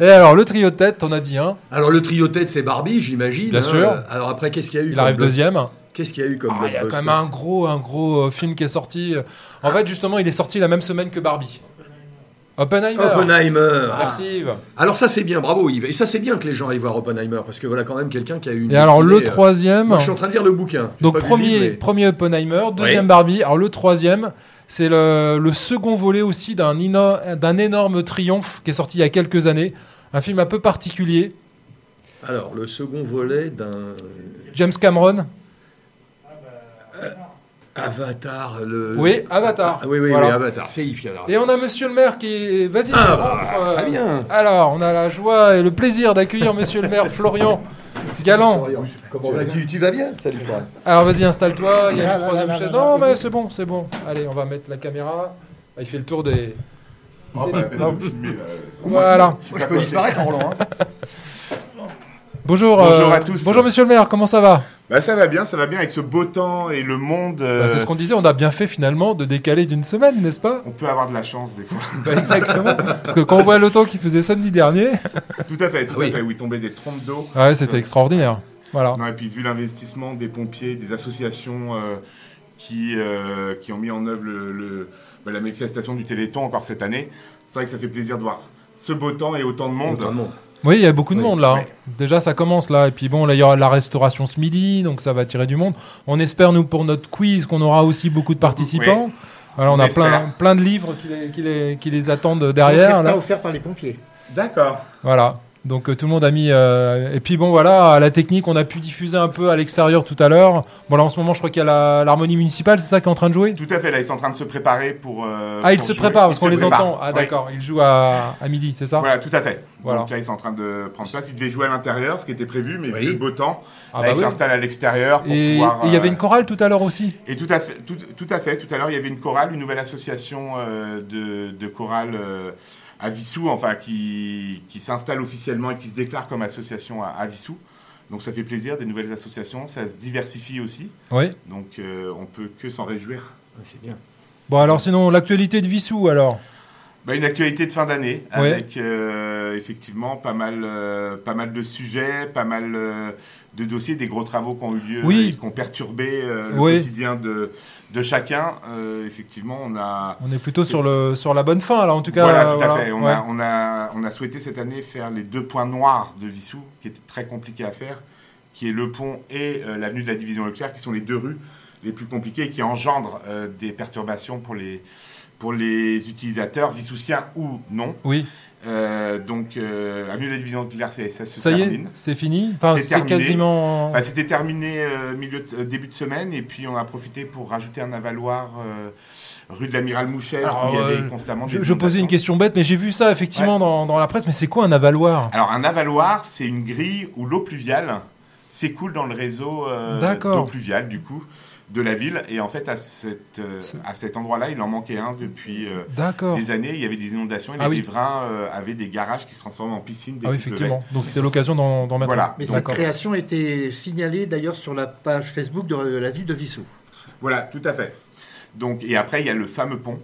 Et alors, le trio de tête, on a dit un. Alors, le trio tête, c'est Barbie, j'imagine. Bien hein. sûr. Alors, après, qu'est-ce qu'il y a eu Il arrive deuxième. Qu'est-ce qu'il y a eu comme Ah, il y a quand même un gros, un gros euh, film qui est sorti. En fait, justement, il est sorti la même semaine que Barbie. Oppenheimer. Oppenheimer. Merci Yves. Alors ça c'est bien, bravo Yves. Et ça c'est bien que les gens aillent voir Oppenheimer parce que voilà quand même quelqu'un qui a eu une. Et alors, le euh, troisième- moi, je suis en train de lire le bouquin. Donc premier, livre, mais- premier Oppenheimer, deuxième Oui. Barbie. Alors le troisième, c'est le, le second volet aussi d'un ino- d'un énorme triomphe qui est sorti il y a quelques années. Un film un peu particulier. Alors le second volet d'un James Cameron. Avatar. Le... Oui, Avatar. Ah, oui oui, Voilà. oui Avatar. C'est Yves qui a la Et on a Monsieur le maire qui. Vas-y, Ah, rentre, bah, euh, très bien. Alors, on a la joie et le plaisir d'accueillir Monsieur le maire Florian Galant. Comment vas tu, tu vas bien Salut Florian. Alors vas-y, installe-toi, il y a une troisième chaise. Non, mais c'est bon, c'est bon. Allez, on va mettre la caméra. Ah, il fait le tour des... Oh. Voilà. Moi, je peux disparaître en roulant. hein. Bonjour, Bonjour euh, à tous. Bonjour Monsieur le maire, comment ça va? Bah, ça va bien, ça va bien avec ce beau temps et le monde. euh, Bah, C'est ce qu'on disait, on a bien fait finalement de décaler d'une semaine, n'est-ce pas? On peut avoir de la chance des fois. Bah, Exactement. Parce que quand on voit le temps qu'il faisait samedi dernier, Tout à fait, tout Ah oui. à fait. Oui, tomber des trompes d'eau. ouais, c'était extraordinaire. Voilà. Non, et puis vu l'investissement des pompiers, des associations euh, qui, euh, qui ont mis en œuvre le, le- bah, la manifestation du Téléthon encore cette année, c'est vrai que ça fait plaisir de voir ce beau temps et autant de monde. Oui, il y a beaucoup de Oui, monde là. oui. Déjà, ça commence là. Et puis bon, là, il y aura la restauration ce midi, donc ça va attirer du monde. On espère, nous, pour notre quiz, qu'on aura aussi beaucoup de participants. Oui. Voilà, on, On a plein, plein de livres qui les, qui les- qui les attendent derrière. Certains là. offerts par les pompiers. D'accord. Voilà. Donc euh, tout le monde a mis. euh, Et puis bon, voilà, à la technique, on a pu diffuser un peu à l'extérieur tout à l'heure. Bon, là, en ce moment, je crois qu'il y a la- l'harmonie municipale, c'est ça qui est en train de jouer? Tout à fait, là, ils sont en train de se préparer pour. euh, Ah, ils se préparent parce qu'on les entend. Ah, Oui. d'accord, ils jouent à, à midi, c'est ça? Voilà, tout à fait. Voilà. Donc là, ils sont en train de prendre place. Ils devaient jouer à l'intérieur, ce qui était prévu, mais vu le beau temps, Ah là, bah ils oui. s'installent à l'extérieur pour Et pouvoir. et il y avait une chorale tout à l'heure aussi? Et tout à fait, tout, tout à fait. Tout à l'heure, il y avait une chorale, une nouvelle association de, de chorale à Vissou, enfin qui, qui s'installe officiellement et qui se déclare comme association à, à Vissou. Donc ça fait plaisir, des nouvelles associations, ça se diversifie aussi. Oui. Donc euh, on peut que s'en réjouir. C'est bien. Bon, alors sinon, l'actualité de Vissou, alors? Bah, une actualité de fin d'année Ouais. avec euh, effectivement pas mal, euh, pas mal de sujets, pas mal euh, de dossiers, des gros travaux qui ont eu lieu Oui. et qui ont perturbé euh, le Oui. quotidien de, de chacun. Euh, effectivement, on a. On est plutôt sur, le, sur la bonne fin, là, en tout cas. voilà, tout voilà. à fait. On, Ouais. a, on, a, on a souhaité cette année faire les deux points noirs de Vissou, qui étaient très compliqués à faire, qui est le pont et euh, l'avenue de la Division Leclerc, qui sont les deux rues les plus compliquées et qui engendrent euh, des perturbations pour les, pour les utilisateurs, vissousiens ou non. Oui. Euh, donc, euh, avenue de la Division Leclerc, c'est- ça se Ça y est, termine. c'est fini Enfin, c'est terminé. quasiment- Enfin, C'était terminé euh, milieu de- euh, début de semaine, et puis on a profité pour rajouter un avaloir euh, rue de l'Amiral Mouchet, Alors, où il y avait euh, constamment je, des je posais une question bête, mais j'ai vu ça effectivement dans, dans la presse. Mais c'est quoi un avaloir? Alors, un avaloir, c'est une grille où l'eau pluviale s'écoule dans le réseau euh, d'eau pluviale, du coup, de la ville. Et en fait, à, cette, euh, à cet endroit-là, il en manquait un depuis euh, des années. Il y avait des inondations et Ah les oui. riverains euh, avaient des garages qui se transforment en piscine. dès Ah oui, effectivement. Donc c'était l'occasion d'en mettre Voilà. un. Mais cette création a été signalée d'ailleurs sur la page Facebook de la ville de Vissou. Voilà, tout à fait. Donc, et après, il y a le fameux pont.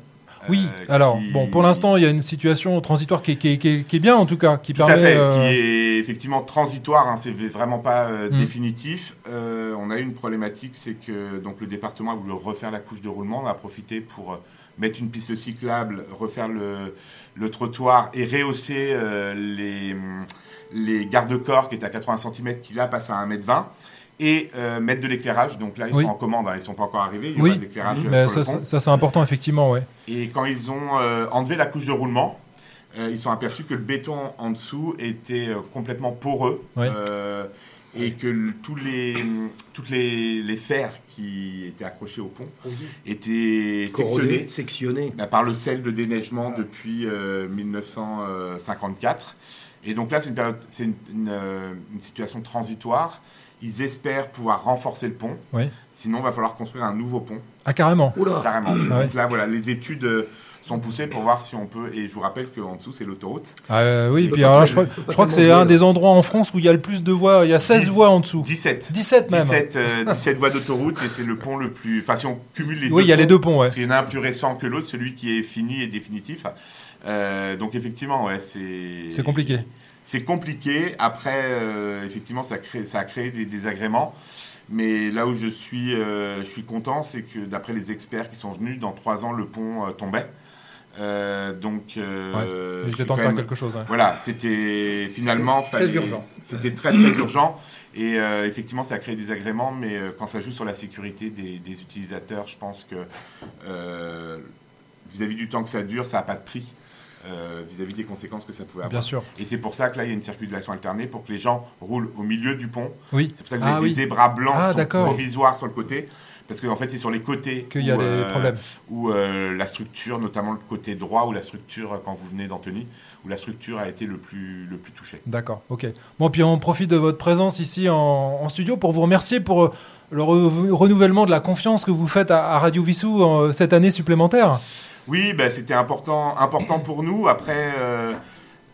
Oui, euh, alors, qui- bon, pour l'instant, il y a une situation transitoire qui, est- qui est- qui est- qui est bien, en tout cas, qui Tout à fait, euh, qui est effectivement transitoire, hein, c'est vraiment pas euh, Mm. définitif. On a eu une problématique, c'est que donc, le département a voulu refaire la couche de roulement, on a profité pour mettre une piste cyclable, refaire le, le trottoir et rehausser les, les garde-corps qui étaient à 80 cm qui là passent à 1m20 et euh, mettre de l'éclairage. Donc là, ils Oui. sont en commande, hein, ils ne sont pas encore arrivés. Il y aura Oui, de l'éclairage euh, mais sur le ça, pont. ça, c'est important effectivement, ouais. Et quand ils ont euh, enlevé la couche de roulement, euh, ils sont aperçus que le béton en dessous était euh, complètement poreux euh, et que le- tous les, toutes les, les fers qui étaient accrochés au pont étaient Corrodés, sectionnés, sectionnés. bah, par le sel de déneigement depuis euh, 1954. Et donc là, c'est une, période- c'est une, une, une situation transitoire. Ils espèrent pouvoir renforcer le pont. Ouais. Sinon, il va falloir construire un nouveau pont. Ah, carrément. Carrément. Ah ouais. Donc là, voilà, les études euh, sont poussées pour voir si on peut. Et je vous rappelle qu'en dessous, c'est l'autoroute. Ah, euh, oui, Et puis alors là, je crois, pas je crois que c'est un des endroits en France où il y a le plus de voies. Il y a 16 voies en dessous. 17. 17 même. 17, euh, 17 voies d'autoroute et c'est le pont le plus. Enfin, si on cumule les deux. Oui, il y a les deux ponts, ouais. Parce qu'il y en a un plus récent que l'autre, celui qui est fini et définitif. Euh, donc, effectivement, ouais, c'est. C'est compliqué. C'est compliqué. Après, euh, effectivement, ça, crée, ça a créé des désagréments. Mais là où je suis, euh, je suis content, c'est que d'après les experts qui sont venus, dans trois ans, le pont euh, tombait. Euh, donc, euh, Ouais. je quand même- quelque chose, ouais. Voilà, c'était finalement C'était très fallait- urgent. C'était très très urgent et euh, effectivement ça a créé des agréments, mais euh, quand ça joue sur la sécurité des, des utilisateurs, je pense que euh, vis-à-vis du temps que ça dure, ça n'a pas de prix. Euh, vis-à-vis des conséquences que ça pouvait avoir. Bien sûr. Et c'est pour ça que là, il y a une circulation alternée pour que les gens roulent au milieu du pont. Oui. C'est pour ça que vous Ah avez oui. des zébras blancs Ah, sont provisoires sur le côté. Parce qu'en fait, c'est sur les côtés Qu'il y a où, des problèmes. Où euh, la structure, notamment le côté droit, où la structure, euh, quand vous venez d'Antony, où la structure a été le plus, le plus touchée. D'accord, ok. Bon, puis on profite de votre présence ici en, en studio pour vous remercier pour euh, le re- renouvellement de la confiance que vous faites à, à Radio Vissou euh, cette année supplémentaire? Oui, bah, c'était important, important pour nous. Après, euh,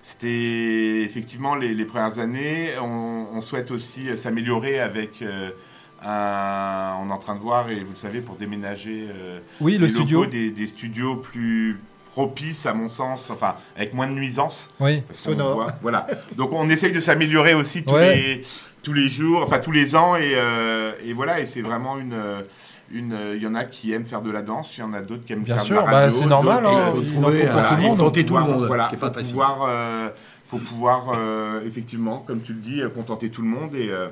c'était effectivement les, les premières années. On, on souhaite aussi euh, s'améliorer avec. euh, un- on est en train de voir, et vous le savez, pour déménager euh, Oui, le locaux, studio. Des, des studios plus propices, à mon sens, enfin, avec moins de nuisances. Oui. Parce voit- voilà. Donc on essaye de s'améliorer aussi tous, Ouais. les, tous les jours, enfin tous les ans, et, euh, et voilà, et c'est vraiment une. une Il y en a qui aiment faire de la danse, il y en a d'autres qui aiment Bien faire sûr, de la bah, radio. c'est normal, hein, euh, il faut tout le monde. faut Tenter tout le monde, Voilà, ce qui est faut pouvoir, euh, faut pouvoir euh, effectivement, comme tu le dis, euh, contenter tout le monde et, euh,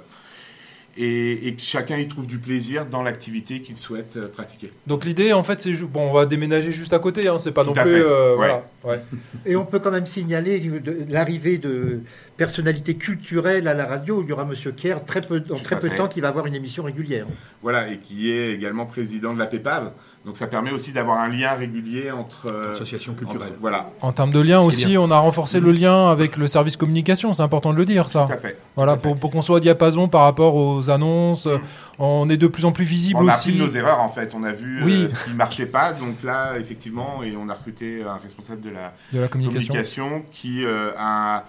et, et que chacun y trouve du plaisir dans l'activité qu'il souhaite euh, pratiquer. Donc l'idée, en fait, c'est bon, on va déménager juste à côté. Hein, c'est pas Tout non plus. euh, ouais. voilà, ouais. Et on peut quand même signaler l'arrivée de personnalités culturelles à la radio. Il y aura Monsieur Kerr très peu, dans Tout très peu de temps qui va avoir une émission régulière. Voilà, et qui est également président de la PEPAV. Donc ça permet aussi d'avoir un lien régulier entre... euh, Association culturelle. entre- voilà. En termes de lien aussi, bien. on a renforcé le lien avec le service communication. C'est important de le dire, ça. Tout à fait. Voilà, pour, pour qu'on soit au diapason par rapport aux annonces. On est de plus en plus visible On a aussi. appris de nos erreurs en fait. On a vu Oui. euh, ce qui ne marchait pas. Donc là, effectivement, et on a recruté un responsable de la, De la communication. qui euh, a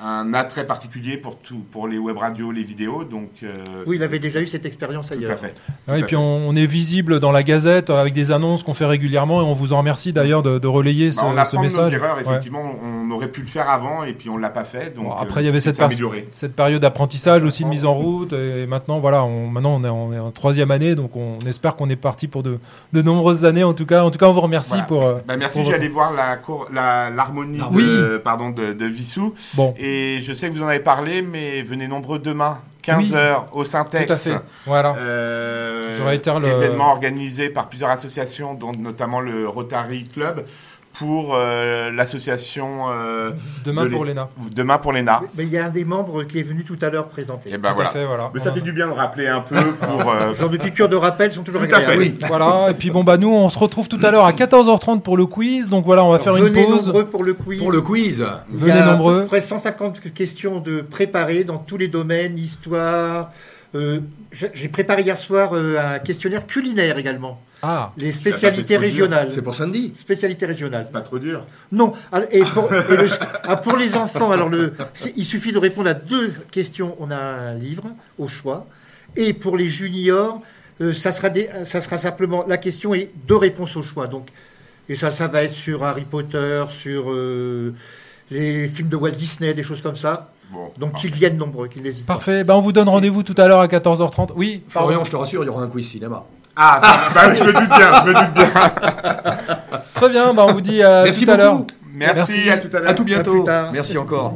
un attrait particulier pour, tout, pour les web radios, les vidéos. Donc, euh, Oui, il avait déjà eu cette expérience tout ailleurs. à fait. Et Tout à puis fait. on, on est visible dans la Gazette avec des annonces qu'on fait régulièrement et on vous en remercie d'ailleurs de, de relayer ce, Bah, on ce apprend de message. nos erreurs. Ouais. Effectivement, on aurait pu le faire avant et puis on l'a pas fait. Donc Bon, euh, après, il y avait cette, période d'apprentissage aussi de mise en route. Et maintenant, voilà, on, maintenant on est, en, on est en troisième année, donc on espère qu'on est parti pour de, de nombreuses années. En tout cas, en tout cas, on vous remercie Voilà. pour. euh, Bah, merci, j'allais votre- voir la cour- la- l'harmonie Oui. de, pardon, de, de Vissou. Bon. Et je sais que vous en avez parlé, mais venez nombreux demain, 15h au Syntex. Tout à fait. Voilà. Euh, J'aurais été le- Événement organisé par plusieurs associations, dont notamment le Rotary Club, pour euh, l'association. euh, Demain de pour l'E- l'ENA. Demain pour l'ENA. Mais il y a un des membres qui est venu tout à l'heure présenter. Et ben Tout à voilà. fait, voilà. Mais ça fait du bien de rappeler un peu pour. euh, Genre de piqûres de rappel sont toujours Tout à fait. Voilà, et puis bon, bah nous, on se retrouve tout à l'heure à 14h30 pour le quiz. Donc voilà, on va faire une Venez pause. nombreux pour le quiz. Pour le quiz. Il y Venez a à nombreux. peu près 150 questions de préparer dans tous les domaines, histoire. euh, j'ai j'ai préparé hier soir euh, un questionnaire culinaire également. Ah, Les spécialités régionales. C'est pour samedi. Spécialités régionales. Pas trop dur. Non. Alors, Et pour, et le- ah, pour les enfants, alors le, il suffit de répondre à deux questions. On a un livre au choix. Et pour les juniors, euh, ça, sera des- ça sera simplement la question et deux réponses au choix. Donc, et ça, ça va être sur Harry Potter, sur euh, les films de Walt Disney, des choses comme ça. Bon. Donc qu'ils viennent nombreux, qu'ils n'hésitent pas. parfait. Bah, on vous donne rendez-vous tout à l'heure à 14h30. Oui, pardon. Florian, je te rassure, il y aura un quiz cinéma. Ah, ça- bah oui, je me doute bien, je me doute bien. Très bien, bah, on vous dit à Merci tout à l'heure. beaucoup. Merci, à tout à l'heure. À tout bientôt. tard. Merci encore.